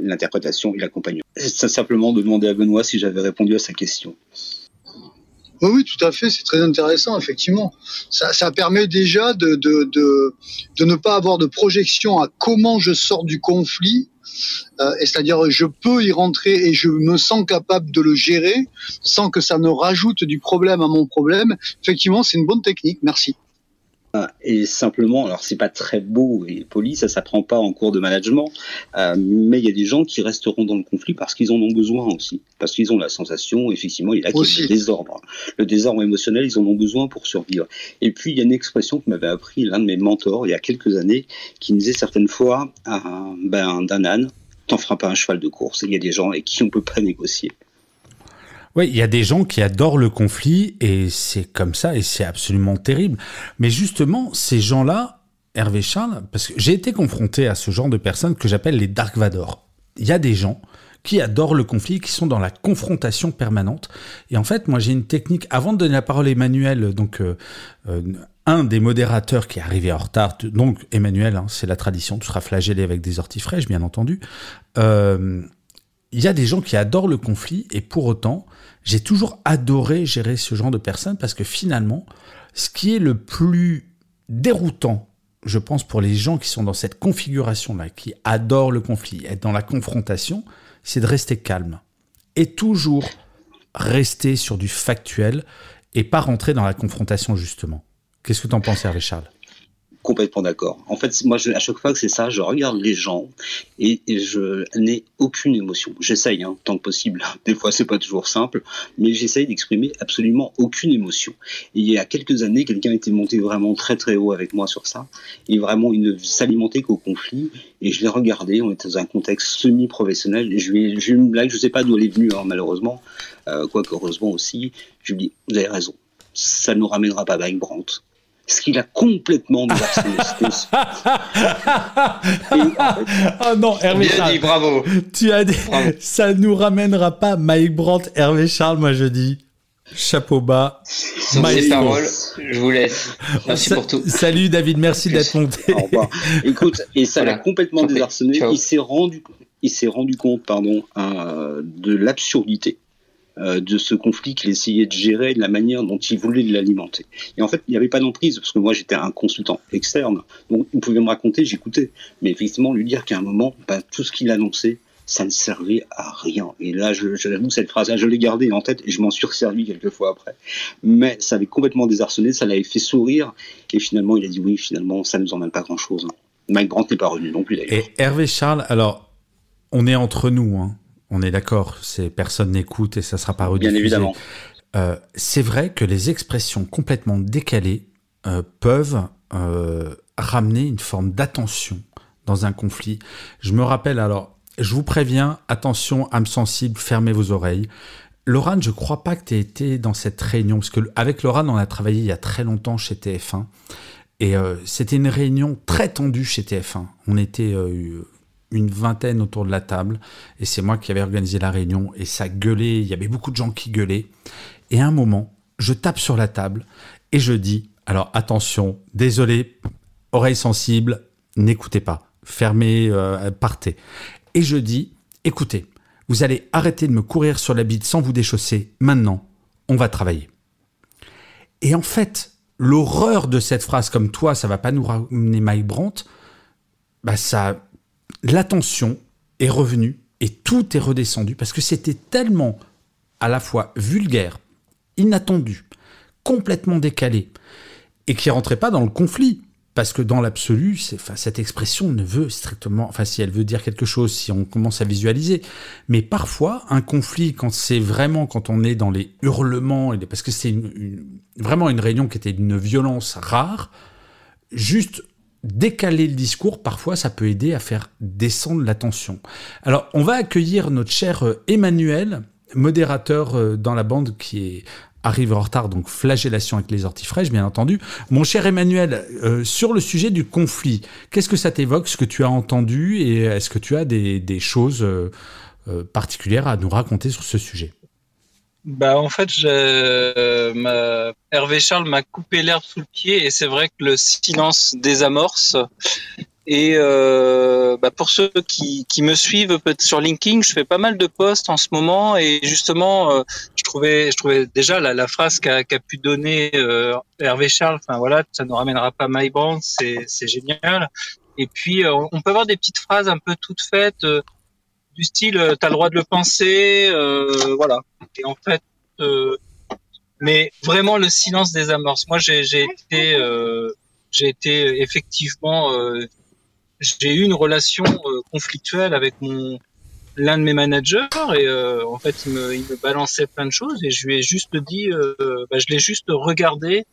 l'interprétation et l'accompagnement. C'est simplement de demander à Benoît si j'avais répondu à sa question. Oui, oui, tout à fait, c'est très intéressant, effectivement. Ça, permet déjà de, de, ne pas avoir de projection à comment je sors du conflit, euh, c'est-à-dire je peux y rentrer et je me sens capable de le gérer sans que ça ne rajoute du problème à mon problème. Effectivement, c'est une bonne technique, merci. Et simplement, alors c'est pas très beau et poli, ça s'apprend pas en cours de management, euh, mais il y a des gens qui resteront dans le conflit parce qu'ils en ont besoin aussi, parce qu'ils ont la sensation, effectivement, il y a le désordre, le désordre émotionnel, ils en ont besoin pour survivre. Et puis il y a une expression que m'avait appris l'un de mes mentors il y a quelques années, qui me disait certaines fois, ben, d'un âne, t'en feras pas un cheval de course. Il y a des gens avec qui on peut pas négocier. Oui, il y a des gens qui adorent le conflit et c'est comme ça et c'est absolument terrible. Mais justement, ces gens-là, Hervé Charles, parce que j'ai été confronté à ce genre de personnes que j'appelle les Dark Vador. Il y a des gens qui adorent le conflit, qui sont dans la confrontation permanente. Et en fait, moi, j'ai une technique. Avant de donner la parole à Emmanuel, donc euh, euh, un des modérateurs qui est arrivé en retard, donc Emmanuel, hein, c'est la tradition, tu seras flagellé avec des orties fraîches, bien entendu. Euh, il y a des gens qui adorent le conflit et pour autant, j'ai toujours adoré gérer ce genre de personnes parce que finalement, ce qui est le plus déroutant, je pense, pour les gens qui sont dans cette configuration-là, qui adorent le conflit, être dans la confrontation, c'est de rester calme et toujours rester sur du factuel et pas rentrer dans la confrontation justement. Qu'est-ce que tu en penses, Hervé Charles? Complètement d'accord. En fait, moi, à chaque fois que c'est ça, je regarde les gens et, je n'ai aucune émotion. J'essaye, hein, tant que possible. Des fois, c'est pas toujours simple, mais j'essaye d'exprimer absolument aucune émotion. Il y a quelques années, quelqu'un était monté vraiment très très haut avec moi sur ça, et vraiment, il ne s'alimentait qu'au conflit. Et je l'ai regardé, on était dans un contexte semi-professionnel, je lui ai, une blague, je sais pas d'où elle est venue, hein, malheureusement, euh, quoique heureusement aussi. Je lui ai dit, vous avez raison, ça nous ramènera pas Mike Brandt ce qu'il a complètement désarçonné. oh non, Hervé Bien dit, bravo. Tu as dit, ça nous ramènera pas Mike Brandt, Hervé Charles, moi je dis. Chapeau bas. Sur ces paroles, je vous laisse. Merci pour tout. Salut David, merci d'être monté. Au revoir. Écoute, et ça l'a complètement désarçonné. Il s'est rendu, il s'est rendu compte, pardon, euh, de l'absurdité de ce conflit qu'il essayait de gérer, de la manière dont il voulait l'alimenter. Et en fait, il n'y avait pas d'emprise, parce que moi j'étais un consultant externe, donc il pouvait me raconter, j'écoutais. Mais effectivement, lui dire qu'à un moment, bah, tout ce qu'il annonçait, ça ne servait à rien. Et là, je, l'avoue, cette phrase-là, je l'ai gardée en tête et je m'en suis resservi quelques fois après. Mais ça avait complètement désarçonné, ça l'avait fait sourire. Et finalement, il a dit oui, finalement, ça ne nous emmène pas grand-chose. Mike Brandt n'est pas revenu non plus d'ailleurs. Et Hervé Charles, alors, on est entre nous, hein. On est d'accord, c'est personne n'écoute et ça sera pas rediffusé. Bien évidemment. Euh, c'est vrai que les expressions complètement décalées euh, peuvent euh, ramener une forme d'attention dans un conflit. Je me rappelle alors, je vous préviens, attention, âme sensible, fermez vos oreilles. Laurent, je crois pas que tu aies été dans cette réunion, parce que avec Laurent, on a travaillé il y a très longtemps chez TF1. Et euh, c'était une réunion très tendue chez TF1. On était euh, une vingtaine autour de la table, et c'est moi qui avais organisé la réunion, et ça gueulait, il y avait beaucoup de gens qui gueulaient. Et à un moment, je tape sur la table, et je dis, alors attention, désolé, oreilles sensibles, n'écoutez pas, fermez, euh, partez. Et je dis, écoutez, vous allez arrêter de me courir sur la bite sans vous déchausser. Maintenant, on va travailler. Et en fait, l'horreur de cette phrase, comme toi, ça va pas nous ramener Mike Brandt, bah ça, l'attention est revenue et tout est redescendu parce que c'était tellement à la fois vulgaire, inattendu, complètement décalé et qui rentrait pas dans le conflit. Parce que dans l'absolu, cette expression ne veut strictement, enfin si elle veut dire quelque chose, si on commence à visualiser, mais parfois un conflit, quand c'est vraiment, quand on est dans les hurlements, parce que c'est vraiment une réunion qui était d'une violence rare, juste décaler le discours, parfois ça peut aider à faire descendre la tension. Alors on va accueillir notre cher euh, Emmanuel, modérateur euh, dans la bande qui arrive en retard, donc flagellation avec les orties fraîches, bien entendu. Mon cher Emmanuel, euh, sur le sujet du conflit, qu'est-ce que ça t'évoque, ce que tu as entendu, et est-ce que tu as des, choses particulières à nous raconter sur ce sujet? Bah en fait, ma... Hervé Charles m'a coupé l'herbe sous le pied et c'est vrai que le silence désamorce et euh, bah pour ceux qui, qui me suivent peut-être sur LinkedIn, je fais pas mal de posts en ce moment et justement, euh, je trouvais, je trouvais déjà la, la phrase qu'a qu'a pu donner euh, Hervé Charles. Enfin voilà, ça ne ramènera pas My Brand, c'est c'est génial. Et puis euh, on peut avoir des petites phrases un peu toutes faites euh, du style euh, "t'as le droit de le penser", voilà. Et en fait, mais vraiment le silence des amorces. Moi, j'ai été j'ai été effectivement j'ai eu une relation euh, conflictuelle avec l'un de mes managers et euh, en fait il me, balançait plein de choses et je lui ai juste dit euh, bah, je l'ai juste regardé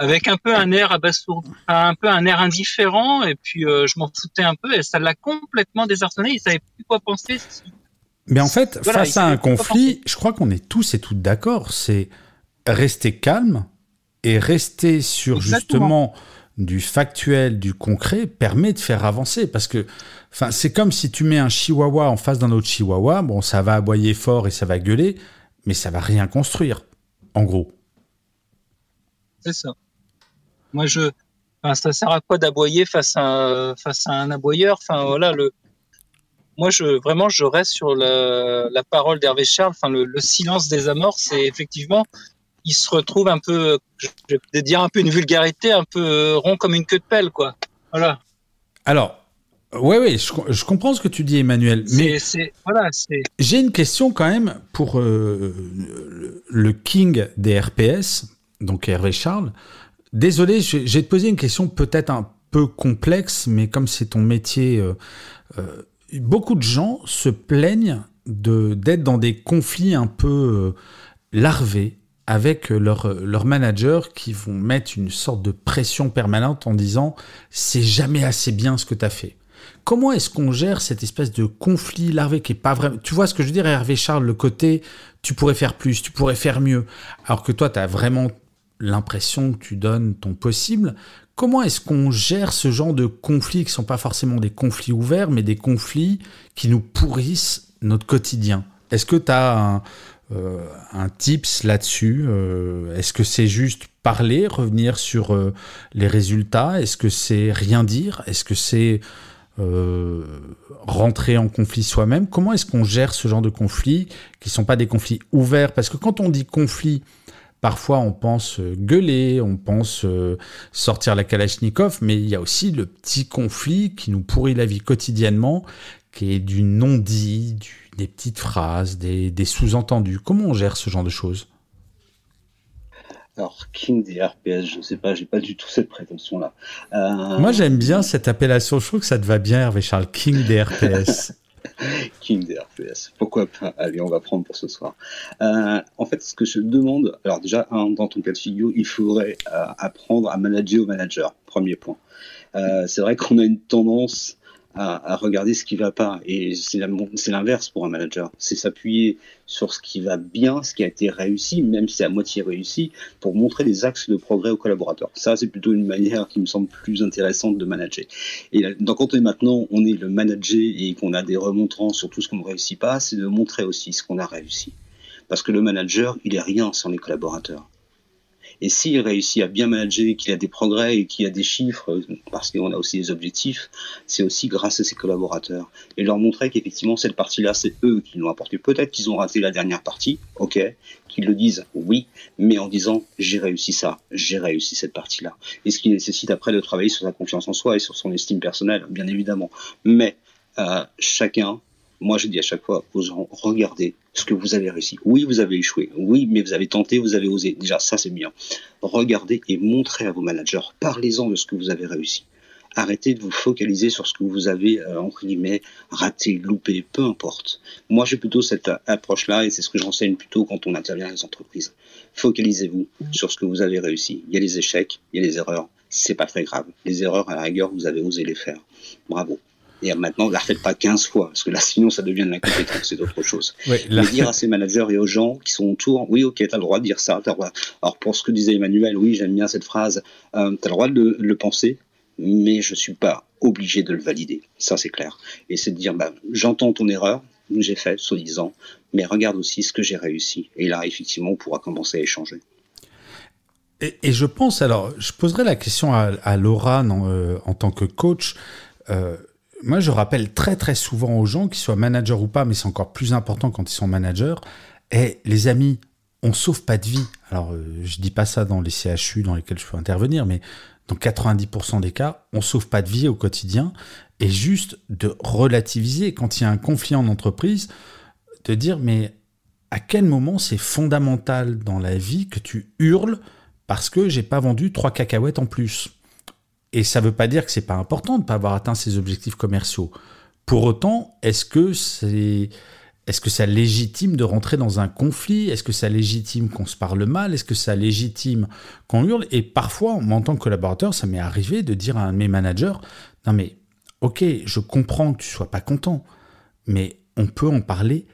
avec un peu un air abasourdi, un peu un air indifférent et puis je m'en foutais un peu et ça l'a complètement désarçonné il savait plus quoi penser mais en fait face à un conflit je crois qu'on est tous et toutes d'accord c'est rester calme et rester sur Exactement. justement du factuel, du concret, permet de faire avancer. Parce que c'est comme si tu mets un chihuahua en face d'un autre chihuahua, bon, ça va aboyer fort et ça va gueuler, mais ça va rien construire, en gros. C'est ça. Moi, je. Enfin, ça sert à quoi d'aboyer face à, face à un aboyeur? Enfin, voilà, le. Moi, je, vraiment, je reste sur la, la parole d'Hervé Charles, enfin, le, le silence des amorces, c'est effectivement il se retrouve un peu, je vais dire un peu une vulgarité, un peu euh, rond comme une queue de pelle, quoi. Voilà. Alors, oui, oui, je, je, comprends ce que tu dis, Emmanuel. Mais voilà, j'ai une question quand même pour euh, le king des RPS, donc Hervé Charles. Désolé, te poser une question peut-être un peu complexe, mais comme c'est ton métier, euh, euh, beaucoup de gens se plaignent d'être dans des conflits un peu larvés avec leurs leur managers qui vont mettre une sorte de pression permanente en disant c'est jamais assez bien ce que tu as fait. Comment est-ce qu'on gère cette espèce de conflit larvé qui est pas vraiment... Tu vois ce que je veux dire, Hervé Charles, le côté tu pourrais faire plus, tu pourrais faire mieux, alors que toi, tu as vraiment l'impression que tu donnes ton possible. Comment est-ce qu'on gère ce genre de conflits qui sont pas forcément des conflits ouverts, mais des conflits qui nous pourrissent notre quotidien? Est-ce que tu as un, euh, un tips là-dessus? Euh, Est-ce que c'est juste parler, revenir sur euh, les résultats? Est-ce que c'est rien dire? Est-ce que c'est rentrer en conflit soi-même? Comment est-ce qu'on gère ce genre de conflits qui ne sont pas des conflits ouverts? Parce que quand on dit conflit, parfois on pense euh, gueuler, on pense euh, sortir la Kalachnikov, mais il y a aussi le petit conflit qui nous pourrit la vie quotidiennement, qui est du non-dit, des petites phrases, des, des sous-entendus. Comment on gère ce genre de choses? Alors, King des RPS, je ne sais pas, j'ai pas du tout cette prétention-là. Euh, Moi, j'aime bien cette appellation. Je trouve que ça te va bien, Hervé Charles. King des RPS. RPS. Pourquoi pas? Allez, on va prendre pour ce soir. Euh, en fait, ce que je demande, alors déjà, dans ton cas de figure, il faudrait euh, apprendre à manager au manager. Premier point. c'est vrai qu'on a une tendance à, regarder ce qui va pas. Et c'est l'inverse pour un manager. C'est s'appuyer sur ce qui va bien, ce qui a été réussi, même si c'est à moitié réussi, pour montrer des axes de progrès aux collaborateurs. Ça, c'est plutôt une manière qui me semble plus intéressante de manager. Et donc, quand on est maintenant, on est le manager et qu'on a des remontrants sur tout ce qu'on ne réussit pas, c'est de montrer aussi ce qu'on a réussi. Parce que le manager, il est rien sans les collaborateurs. Et s'il réussit à bien manager, qu'il a des progrès et qu'il a des chiffres, parce qu'on a aussi des objectifs, c'est aussi grâce à ses collaborateurs. Et leur montrer qu'effectivement, cette partie-là, c'est eux qui l'ont apporté. Peut-être qu'ils ont raté la dernière partie, ok, qu'ils le disent, oui, mais en disant, j'ai réussi ça, j'ai réussi cette partie-là. Et ce qui nécessite après de travailler sur sa confiance en soi et sur son estime personnelle, bien évidemment. Mais euh, chacun moi, je dis à chaque fois aux gens, regardez ce que vous avez réussi. Oui, vous avez échoué. Oui, mais vous avez tenté, vous avez osé. Déjà, ça, c'est bien. Regardez et montrez à vos managers. Parlez-en de ce que vous avez réussi. Arrêtez de vous focaliser sur ce que vous avez, euh, entre guillemets, raté, loupé, peu importe. Moi, j'ai plutôt cette approche-là et c'est ce que j'enseigne plutôt quand on intervient dans les entreprises. Focalisez-vous sur ce que vous avez réussi. Il y a les échecs, il y a les erreurs. C'est pas très grave. Les erreurs, à la rigueur, vous avez osé les faire. Bravo. Et maintenant, ne la refaites pas 15 fois, parce que là, sinon, ça devient de l'incompétence, c'est autre chose. Mais dire à ces managers et aux gens qui sont autour, oui, ok, tu as le droit de dire ça. As le droit. Alors, pour ce que disait Emmanuel, oui, j'aime bien cette phrase, euh, tu as le droit de le, penser, mais je suis pas obligé de le valider. Ça, c'est clair. Et c'est de dire, bah, j'entends ton erreur, j'ai fait, soi-disant, mais regarde aussi ce que j'ai réussi. Et là, effectivement, on pourra commencer à échanger. Et, je pense, alors, je poserai la question à, Laura en, euh, en tant que coach. Euh, moi, je rappelle très très souvent aux gens, qu'ils soient managers ou pas, mais c'est encore plus important quand ils sont managers, et les amis, on sauve pas de vie. Alors, euh, je dis pas ça dans les CHU dans lesquels je peux intervenir, mais dans 90% des cas, on sauve pas de vie au quotidien, et juste de relativiser quand il y a un conflit en entreprise, de dire, mais à quel moment c'est fondamental dans la vie que tu hurles parce que j'ai pas vendu trois cacahuètes en plus? Et ça ne veut pas dire que c'est pas important de ne pas avoir atteint ses objectifs commerciaux. Pour autant, est-ce que c'est est-ce que ça légitime de rentrer dans un conflit? Est-ce que ça légitime qu'on se parle mal? Est-ce que ça légitime qu'on hurle? Et parfois, en tant que collaborateur, ça m'est arrivé de dire à un de mes managers Non, mais ok, je comprends que tu sois pas content, mais on peut en parler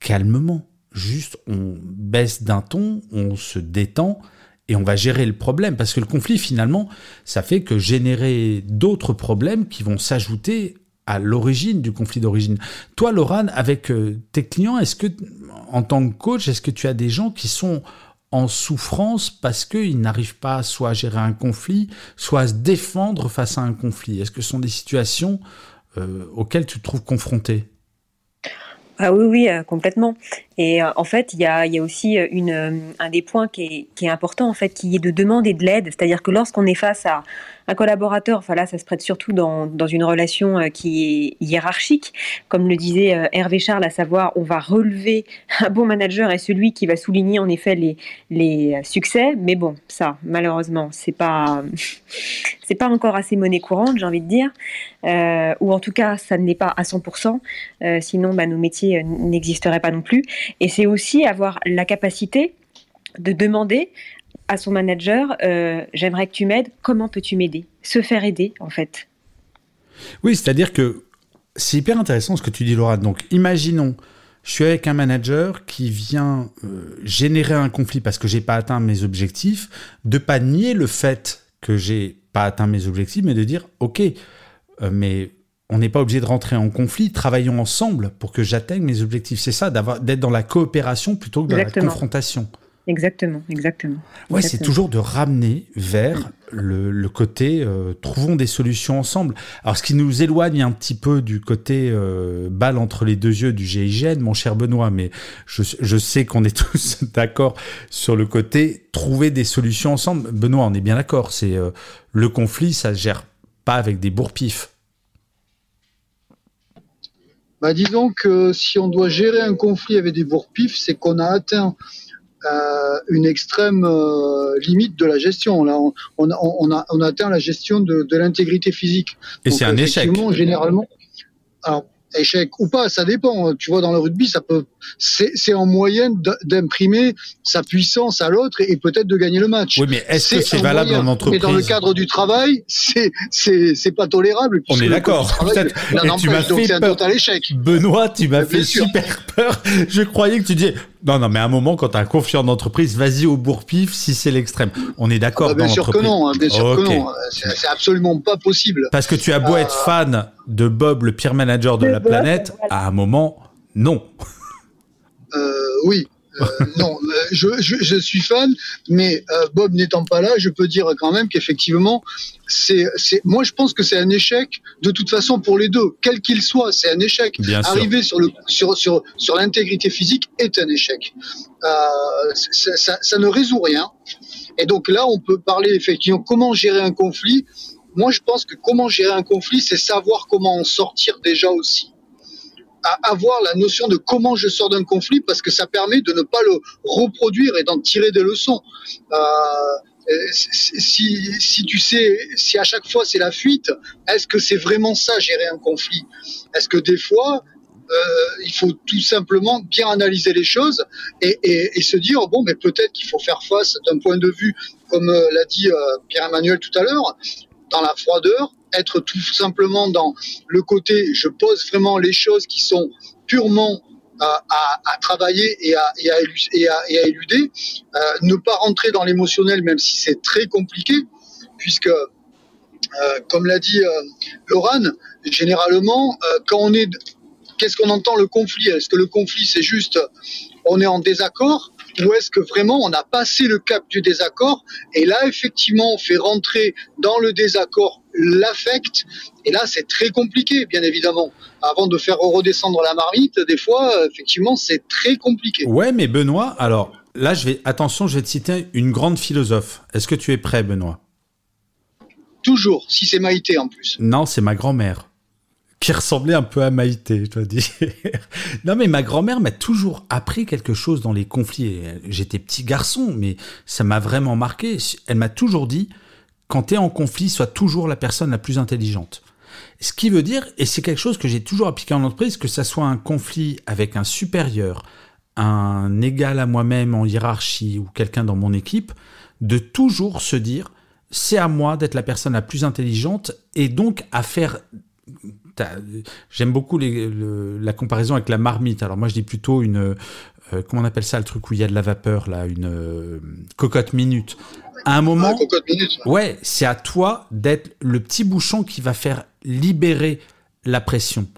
calmement. Juste, on baisse d'un ton, on se détend et on va gérer le problème. Parce que le conflit, finalement, ça fait que générer d'autres problèmes qui vont s'ajouter à l'origine du conflit d'origine. Toi, Laurent, avec euh, tes clients, est-ce que, en tant que coach, est-ce que tu as des gens qui sont en souffrance parce qu'ils n'arrivent pas soit à gérer un conflit, soit à se défendre face à un conflit? Est-ce que ce sont des situations euh, auxquelles tu te trouves confronté? Ah oui, oui, euh, complètement. Et euh, en fait, il y a, aussi euh, une, un des points qui est, important, en fait, qui est de demander de l'aide. C'est-à-dire que lorsqu'on est face à un collaborateur, enfin ça se prête surtout dans, une relation qui est hiérarchique, comme le disait Hervé Charles, à savoir, on va relever un bon manager et celui qui va souligner en effet les, les succès. Mais bon, ça, malheureusement, c'est pas c'est pas encore assez monnaie courante, j'ai envie de dire, ou en tout cas, ça ne l'est pas à 100%. sinon, bah, nos métiers n'existeraient pas non plus. Et c'est aussi avoir la capacité de demander à son manager, euh, j'aimerais que tu m'aides, comment peux-tu m'aider? Se faire aider, en fait. Oui, c'est-à-dire que c'est hyper intéressant ce que tu dis, Laura. Donc, imaginons, je suis avec un manager qui vient euh, générer un conflit parce que j'ai pas atteint mes objectifs, de pas nier le fait que j'ai pas atteint mes objectifs, mais de dire, ok, euh, mais on n'est pas obligé de rentrer en conflit, travaillons ensemble pour que j'atteigne mes objectifs. C'est ça, d'être dans la coopération plutôt que dans la confrontation. Exactement, exactement. Ouais, c'est toujours de ramener vers le, côté euh, trouvons des solutions ensemble. Alors, ce qui nous éloigne un petit peu du côté euh, balle entre les deux yeux du GIGN, mon cher Benoît, mais je, je sais qu'on est tous d'accord sur le côté trouver des solutions ensemble. Benoît, on est bien d'accord. C'est euh, le conflit, ça se gère pas avec des bourre-pifs. Bah, disons que si on doit gérer un conflit avec des bourre-pifs, c'est qu'on a atteint euh, une extrême euh, limite de la gestion. Là, on, on, on, a, on atteint la gestion de, de l'intégrité physique. Et c'est un échec. Généralement, alors, échec ou pas, ça dépend. Tu vois, dans le rugby, ça peut, c'est en moyenne d'imprimer sa puissance à l'autre et, peut-être de gagner le match. Oui, mais est-ce que c'est valable en entreprise Mais dans le cadre du travail, c'est c'est pas tolérable. On est d'accord. Tu m'as fait un total échec. Benoît, tu m'as fait super peur. Je croyais que tu disais non, non, mais à un moment, quand tu as un conflit en entreprise, vas-y au bourre-pif si c'est l'extrême. On est d'accord. Ah bah, bien sûr que non, hein, bien sûr que non. C'est absolument pas possible. Parce que tu as beau être euh, fan de Bob, le pire manager de la planète, à un moment, non. Euh, oui. Euh, non, je, je, suis fan, mais Bob n'étant pas là, je peux dire quand même qu'effectivement, c'est, moi je pense que c'est un échec de toute façon pour les deux, quel qu'il soit, c'est un échec. Arriver sur le sur sur sur l'intégrité physique est un échec. Ça, ça, ça, ne résout rien. Et donc là, on peut parler effectivement comment gérer un conflit. Moi, je pense que comment gérer un conflit, c'est savoir comment en sortir déjà aussi. À avoir la notion de comment je sors d'un conflit parce que ça permet de ne pas le reproduire et d'en tirer des leçons. Euh, si, si tu sais, si à chaque fois c'est la fuite, est-ce que c'est vraiment ça gérer un conflit? Est-ce que des fois, euh, il faut tout simplement bien analyser les choses et, et, et se dire bon, mais peut-être qu'il faut faire face d'un point de vue, comme euh, l'a dit euh, Pierre-Emmanuel tout à l'heure, dans la froideur, être tout simplement dans le côté, je pose vraiment les choses qui sont purement à, à, travailler et à, éluder, euh, ne pas rentrer dans l'émotionnel, même si c'est très compliqué, puisque, euh, comme l'a dit euh, Laurent, généralement, euh, quand on est, qu'est-ce qu'on entend le conflit? Est-ce que le conflit, c'est juste, on est en désaccord? Ou est-ce que vraiment on a passé le cap du désaccord. Et là effectivement on fait rentrer dans le désaccord l'affect. Et là c'est très compliqué bien évidemment. Avant de faire redescendre la marmite des fois effectivement c'est très compliqué. Ouais mais Benoît alors là je vais attention je vais te citer une grande philosophe. Est-ce que tu es prêt Benoît? Toujours si c'est Maïté en plus. Non c'est ma grand-mère qui ressemblait un peu à Maïté, je dois dire. non, mais ma grand-mère m'a toujours appris quelque chose dans les conflits. J'étais petit garçon, mais ça m'a vraiment marqué. Elle m'a toujours dit, quand tu es en conflit, sois toujours la personne la plus intelligente. Ce qui veut dire, et c'est quelque chose que j'ai toujours appliqué en entreprise, que ça soit un conflit avec un supérieur, un égal à moi-même en hiérarchie ou quelqu'un dans mon équipe, de toujours se dire, c'est à moi d'être la personne la plus intelligente et donc à faire J'aime beaucoup la comparaison avec la marmite. Alors moi, je dis plutôt une, euh, comment on appelle ça, le truc où il y a de la vapeur là, une euh, cocotte minute. À un moment, ouais, c'est à toi d'être le petit bouchon qui va faire libérer la pression.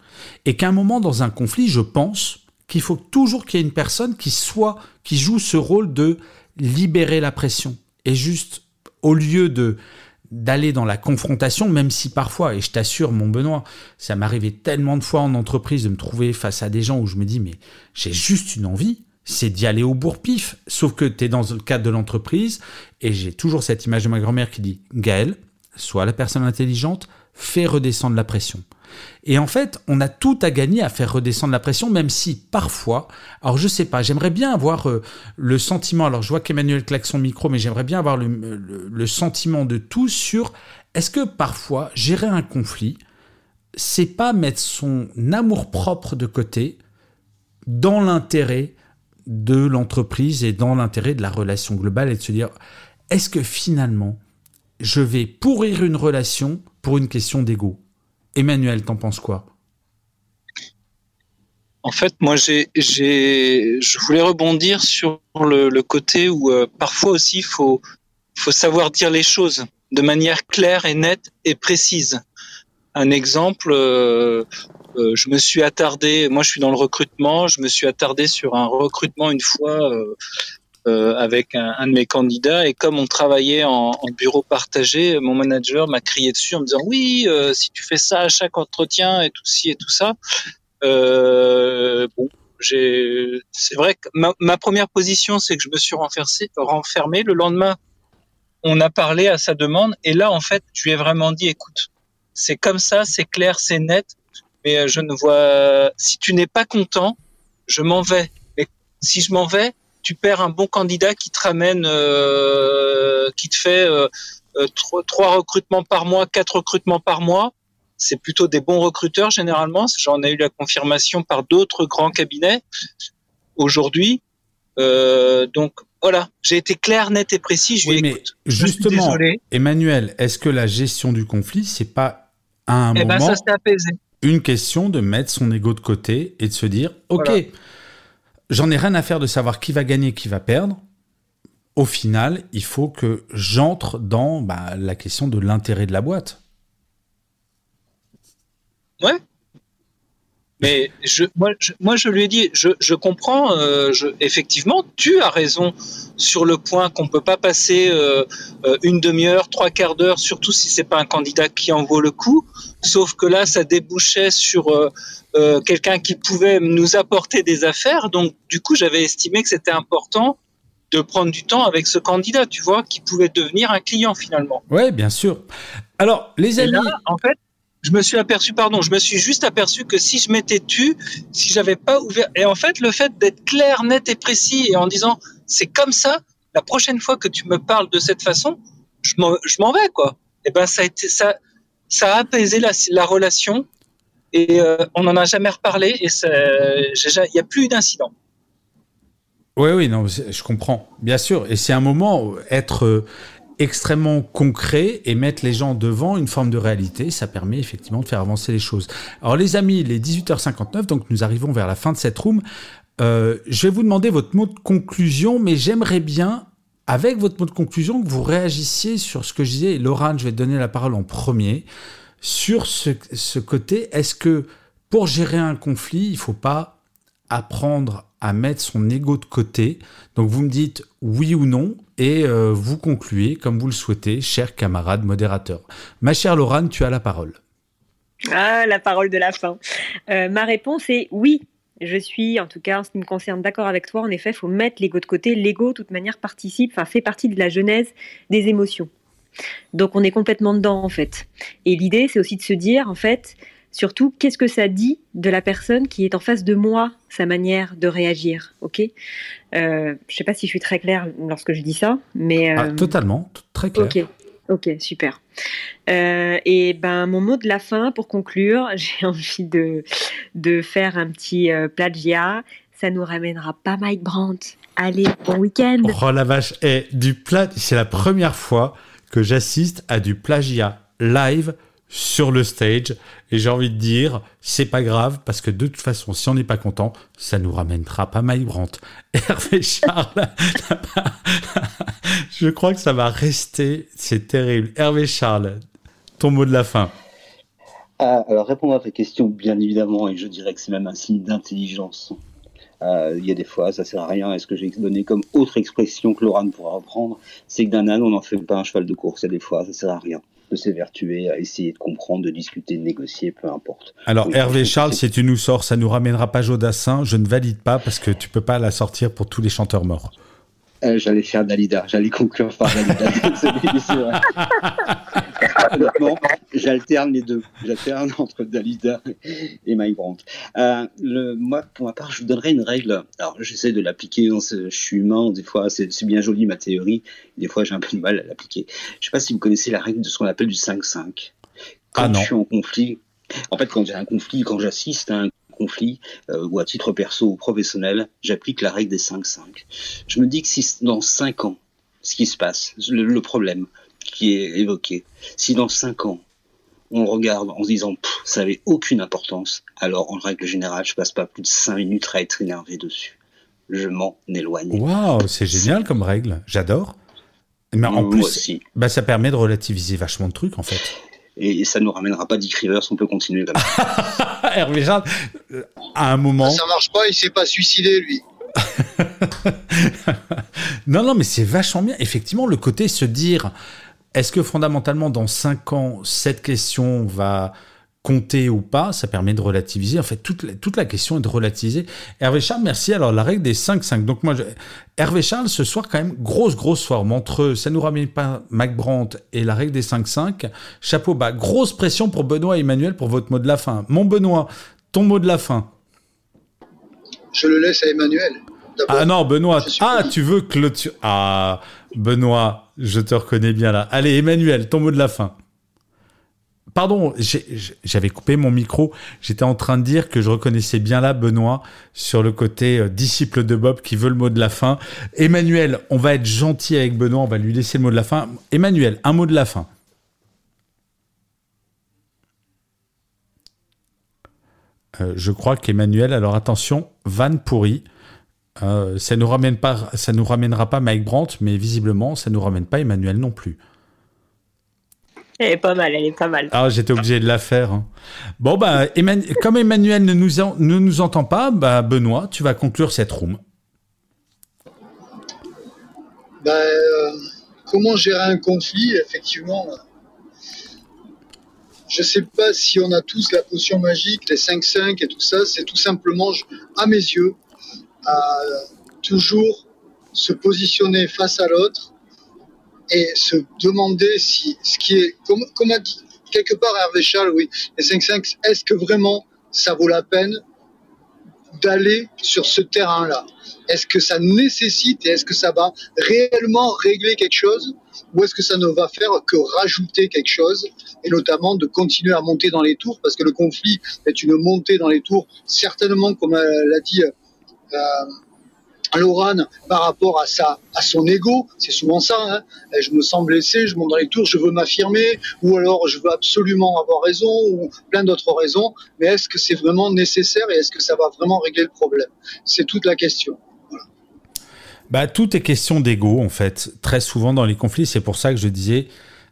Et qu'à un moment dans un conflit, je pense qu'il faut toujours qu'il y ait une personne qui soit, qui joue ce rôle de libérer la pression. Et juste, au lieu de d'aller dans la confrontation, même si parfois, et je t'assure, mon Benoît, ça m'arrivait tellement de fois en entreprise de me trouver face à des gens où je me dis, mais j'ai juste une envie, c'est d'y aller au bourre-pif. Sauf que tu es dans le cadre de l'entreprise, et j'ai toujours cette image de ma grand-mère qui dit, Gaël, sois la personne intelligente, fais redescendre la pression. Et en fait, on a tout à gagner à faire redescendre la pression, même si parfois, alors je sais pas, j'aimerais bien avoir euh, le sentiment, alors je vois qu'Emmanuel claque son micro, mais j'aimerais bien avoir le, sentiment de tous sur est-ce que parfois gérer un conflit, c'est pas mettre son amour propre de côté dans l'intérêt de l'entreprise et dans l'intérêt de la relation globale et de se dire est-ce que finalement je vais pourrir une relation pour une question d'ego? Emmanuel, t'en penses quoi? En fait, moi, j'ai, je voulais rebondir sur le, côté où euh, parfois aussi il faut, savoir dire les choses de manière claire et nette et précise. Un exemple, euh, euh, je me suis attardé, moi je suis dans le recrutement, je me suis attardé sur un recrutement une fois euh, avec un, un, de mes candidats et comme on travaillait en, en bureau partagé, mon manager m'a crié dessus en me disant oui, euh, si tu fais ça à chaque entretien et tout ci et tout ça, euh, bon, c'est vrai que ma, ma première position, c'est que je me suis renfermé, renfermé. Le lendemain, on a parlé à sa demande et là, en fait, je lui ai vraiment dit, écoute, c'est comme ça, c'est clair, c'est net, mais je ne vois, si tu n'es pas content, je m'en vais. Mais si je m'en vais, tu perds un bon candidat qui te ramène, euh, qui te fait euh, euh trois, recrutements par mois, quatre recrutements par mois. C'est plutôt des bons recruteurs généralement. J'en ai eu la confirmation par d'autres grands cabinets aujourd'hui. Euh, donc voilà, j'ai été clair, net et précis. Je oui, mais justement, Emmanuel, est-ce que la gestion du conflit, c'est pas à un eh ben, moment une question de mettre son ego de côté et de se dire, ok. J'en ai rien à faire de savoir qui va gagner, qui va perdre. Au final, il faut que j'entre dans bah, la question de l'intérêt de la boîte. Ouais. Mais je, moi, je, moi, je lui ai dit, je, je comprends, euh, je, effectivement, tu as raison sur le point qu'on ne peut pas passer euh, euh, une demi-heure, trois quarts d'heure, surtout si c'est pas un candidat qui en vaut le coup. Sauf que là, ça débouchait sur euh, quelqu'un qui pouvait nous apporter des affaires. Donc, du coup, j'avais estimé que c'était important de prendre du temps avec ce candidat, tu vois, qui pouvait devenir un client finalement. Oui, bien sûr. Alors, les amis. en fait, je me suis aperçu, pardon, je me suis juste aperçu que si je m'étais tu, si j'avais pas ouvert, et en fait, le fait d'être clair, net et précis, et en disant c'est comme ça, la prochaine fois que tu me parles de cette façon, je m'en vais, quoi. Et ben, ça a apaisé la, la relation et euh, on n'en a jamais reparlé et il n'y a plus d'incident. Oui, oui, non, je comprends, bien sûr. Et c'est un moment, être euh, extrêmement concret et mettre les gens devant une forme de réalité, ça permet effectivement de faire avancer les choses. Alors les amis, il est 18h59, donc nous arrivons vers la fin de cette room. Euh, je vais vous demander votre mot de conclusion, mais j'aimerais bien, avec votre mot de conclusion, que vous réagissiez sur ce que je disais. Laurent, je vais te donner la parole en premier sur ce, côté, est-ce que pour gérer un conflit, il ne faut pas apprendre à mettre son ego de côté Donc vous me dites oui ou non et euh, vous concluez comme vous le souhaitez, cher camarade modérateur. Ma chère Laurent, tu as la parole. Ah, la parole de la fin. Euh, ma réponse est oui. Je suis, en tout cas, en ce qui me concerne, d'accord avec toi. En effet, faut mettre l'ego de côté. L'ego, toute manière, participe, enfin, fait partie de la genèse des émotions. Donc on est complètement dedans en fait. Et l'idée, c'est aussi de se dire en fait, surtout, qu'est-ce que ça dit de la personne qui est en face de moi, sa manière de réagir, ok? Euh, Je ne sais pas si je suis très claire lorsque je dis ça, mais ah, euh, totalement, très clair. Ok, ok, super. Euh, et ben mon mot de la fin pour conclure, j'ai envie de de faire un petit plagiat. Ça nous ramènera pas Mike Brandt. Allez, bon week-end. Oh la vache, et du plat, c'est la première fois que j'assiste à du plagiat live sur le stage. Et j'ai envie de dire, c'est pas grave, parce que de toute façon, si on n'est pas content, ça nous ramènera pas Mike Brandt. Hervé Charles, je crois que ça va rester, c'est terrible. Hervé Charles, ton mot de la fin. Ah, alors, répondre à ta question, bien évidemment, et je dirais que c'est même un signe d'intelligence. Euh, il y a des fois, ça sert à rien. Est-ce que j'ai donné comme autre expression que Laurent pourra reprendre? C'est que d'un âne, on n'en fait pas un cheval de course. Il des fois, ça sert à rien s'évertuer à essayer de comprendre, de discuter, de négocier, peu importe. Alors Hervé Charles, si tu nous sors, ça nous ramènera pas Jodassin. Je ne valide pas parce que tu peux pas la sortir pour tous les chanteurs morts. Euh, j'allais faire Dalida, j'allais conclure par Dalida. Honnêtement, j'alterne les deux. J'alterne entre Dalida et Mike Brandt. Euh, le, moi, pour ma part, je vous donnerai une règle. Alors, j'essaie de l'appliquer. Je suis humain. Des fois, c'est bien joli ma théorie. Des fois, j'ai un peu de mal à l'appliquer. Je sais pas si vous connaissez la règle de ce qu'on appelle du 5-5. Quand ah je suis en conflit, en fait, quand j'ai un conflit, quand j'assiste à un conflit euh, ou à titre perso ou professionnel, j'applique la règle des 5-5. Je me dis que si dans 5 ans, ce qui se passe, le, problème qui est évoqué, si dans 5 ans, on regarde en se disant ça n'avait aucune importance, alors en règle générale, je passe pas plus de 5 minutes à être énervé dessus. Je m'en éloigne. Waouh, c'est génial comme règle, j'adore. Mais en plus, aussi. Bah, ça permet de relativiser vachement de trucs en fait et ça nous ramènera pas Dick Rivers, on peut continuer comme Hervé Jean, à un moment. Ça marche pas, il s'est pas suicidé lui. non, non, mais c'est vachement bien. Effectivement, le côté se dire, est-ce que fondamentalement, dans 5 ans, cette question va compter ou pas, ça permet de relativiser. En fait, toute la, toute la question est de relativiser. Hervé Charles, merci. Alors, la règle des 5-5. Donc, moi, je... Hervé Charles, ce soir, quand même, grosse, grosse forme. Entre ça nous ramène pas Mac Brandt et la règle des 5-5. Chapeau bas. Grosse pression pour Benoît et Emmanuel pour votre mot de la fin. Mon Benoît, ton mot de la fin. Je le laisse à Emmanuel. Ah non, Benoît. Ah, tu veux clôturer. Ah, Benoît, je te reconnais bien là. Allez, Emmanuel, ton mot de la fin. Pardon, j'avais coupé mon micro. J'étais en train de dire que je reconnaissais bien là Benoît sur le côté euh, disciple de Bob qui veut le mot de la fin. Emmanuel, on va être gentil avec Benoît, on va lui laisser le mot de la fin. Emmanuel, un mot de la fin. Euh, je crois qu'Emmanuel, alors attention, van pourri. Euh, ça nous ramène pas, ça nous ramènera pas Mike Brandt, mais visiblement, ça nous ramène pas Emmanuel non plus. Elle est pas mal, elle est pas mal. Ah, j'étais obligé de la faire. Hein. Bon, bah, comme Emmanuel ne nous, ne nous entend pas, bah, Benoît, tu vas conclure cette room. Bah, euh, comment gérer un conflit Effectivement, je ne sais pas si on a tous la potion magique, les 5-5 et tout ça. C'est tout simplement, à mes yeux, à toujours se positionner face à l'autre et se demander si ce qui est, comme, a dit quelque part Hervé Charles, oui, les 5-5, est-ce que vraiment ça vaut la peine d'aller sur ce terrain-là? Est-ce que ça nécessite et est-ce que ça va réellement régler quelque chose ou est-ce que ça ne va faire que rajouter quelque chose et notamment de continuer à monter dans les tours? Parce que le conflit est une montée dans les tours certainement comme l'a dit euh, Lorane par rapport à sa, à son ego, c'est souvent ça. Hein. Je me sens blessé, je monte dans les tours, je veux m'affirmer, ou alors je veux absolument avoir raison, ou plein d'autres raisons. Mais est-ce que c'est vraiment nécessaire et est-ce que ça va vraiment régler le problème? C'est toute la question. Bah, tout est question d'ego, en fait. Très souvent dans les conflits, c'est pour ça que je disais,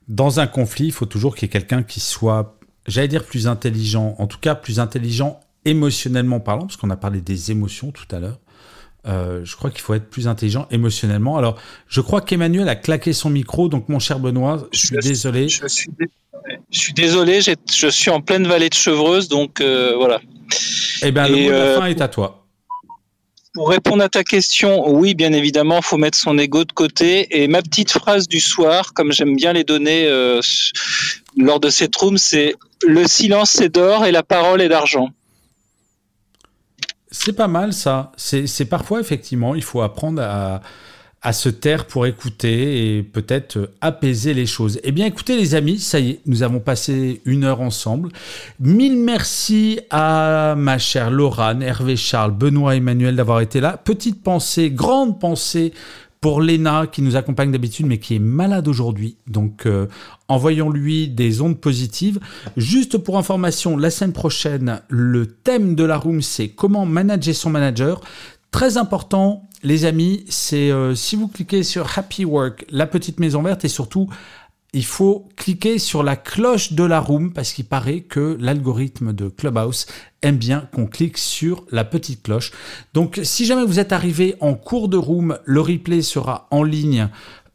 dans un conflit, il faut toujours qu'il y ait quelqu'un qui soit, j'allais dire, plus intelligent, en tout cas plus intelligent émotionnellement parlant, parce qu'on a parlé des émotions tout à l'heure. Euh, je crois qu'il faut être plus intelligent émotionnellement. Alors, je crois qu'Emmanuel a claqué son micro, donc mon cher Benoît, je suis désolé. Je suis, je suis désolé, je suis en pleine vallée de Chevreuse, donc euh, voilà. Eh bien, le mot de la euh, fin est à toi. Pour répondre à ta question, oui, bien évidemment, il faut mettre son ego de côté. Et ma petite phrase du soir, comme j'aime bien les donner lors de cette room, c'est le silence c'est d'or et la parole est d'argent. C'est pas mal ça. C'est parfois effectivement, il faut apprendre à, à se taire pour écouter et peut-être apaiser les choses. Eh bien écoutez les amis, ça y est, nous avons passé une heure ensemble. Mille merci à ma chère Laurane, Hervé Charles, Benoît Emmanuel d'avoir été là. Petite pensée, grande pensée pour Léna qui nous accompagne d'habitude mais qui est malade aujourd'hui. Donc euh, envoyons-lui des ondes positives. Juste pour information, la semaine prochaine, le thème de la room c'est comment manager son manager. Très important, les amis, c'est euh, si vous cliquez sur Happy Work, la petite maison verte et surtout il faut cliquer sur la cloche de la room parce qu'il paraît que l'algorithme de Clubhouse aime bien qu'on clique sur la petite cloche. Donc si jamais vous êtes arrivé en cours de room, le replay sera en ligne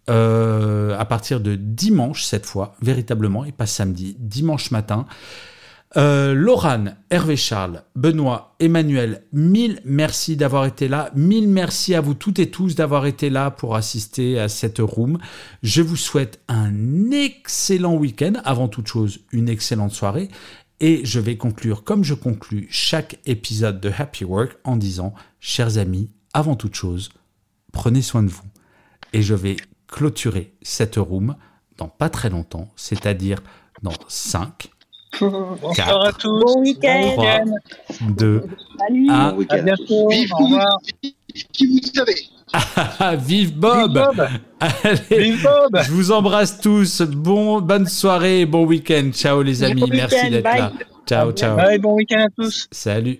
euh, à partir de dimanche cette fois, véritablement, et pas samedi, dimanche matin. Euh, Hervé Charles, Benoît, Emmanuel, mille merci d'avoir été là. Mille merci à vous toutes et tous d'avoir été là pour assister à cette room. Je vous souhaite un excellent week-end. Avant toute chose, une excellente soirée. Et je vais conclure comme je conclus chaque épisode de Happy Work en disant, chers amis, avant toute chose, prenez soin de vous. Et je vais clôturer cette room dans pas très longtemps, c'est-à-dire dans 5, Bonsoir à tous. Bon week-end. 2, Salut. 1. À bientôt. Vive Au revoir. qui vous savez. Vive Bob, Vive Bob. Allez, Vive Bob. Je vous embrasse tous. Bon, bonne soirée et bon week-end. Ciao les amis. Bon Merci d'être là. Ciao, ciao. Bye, bon week-end à tous. Salut.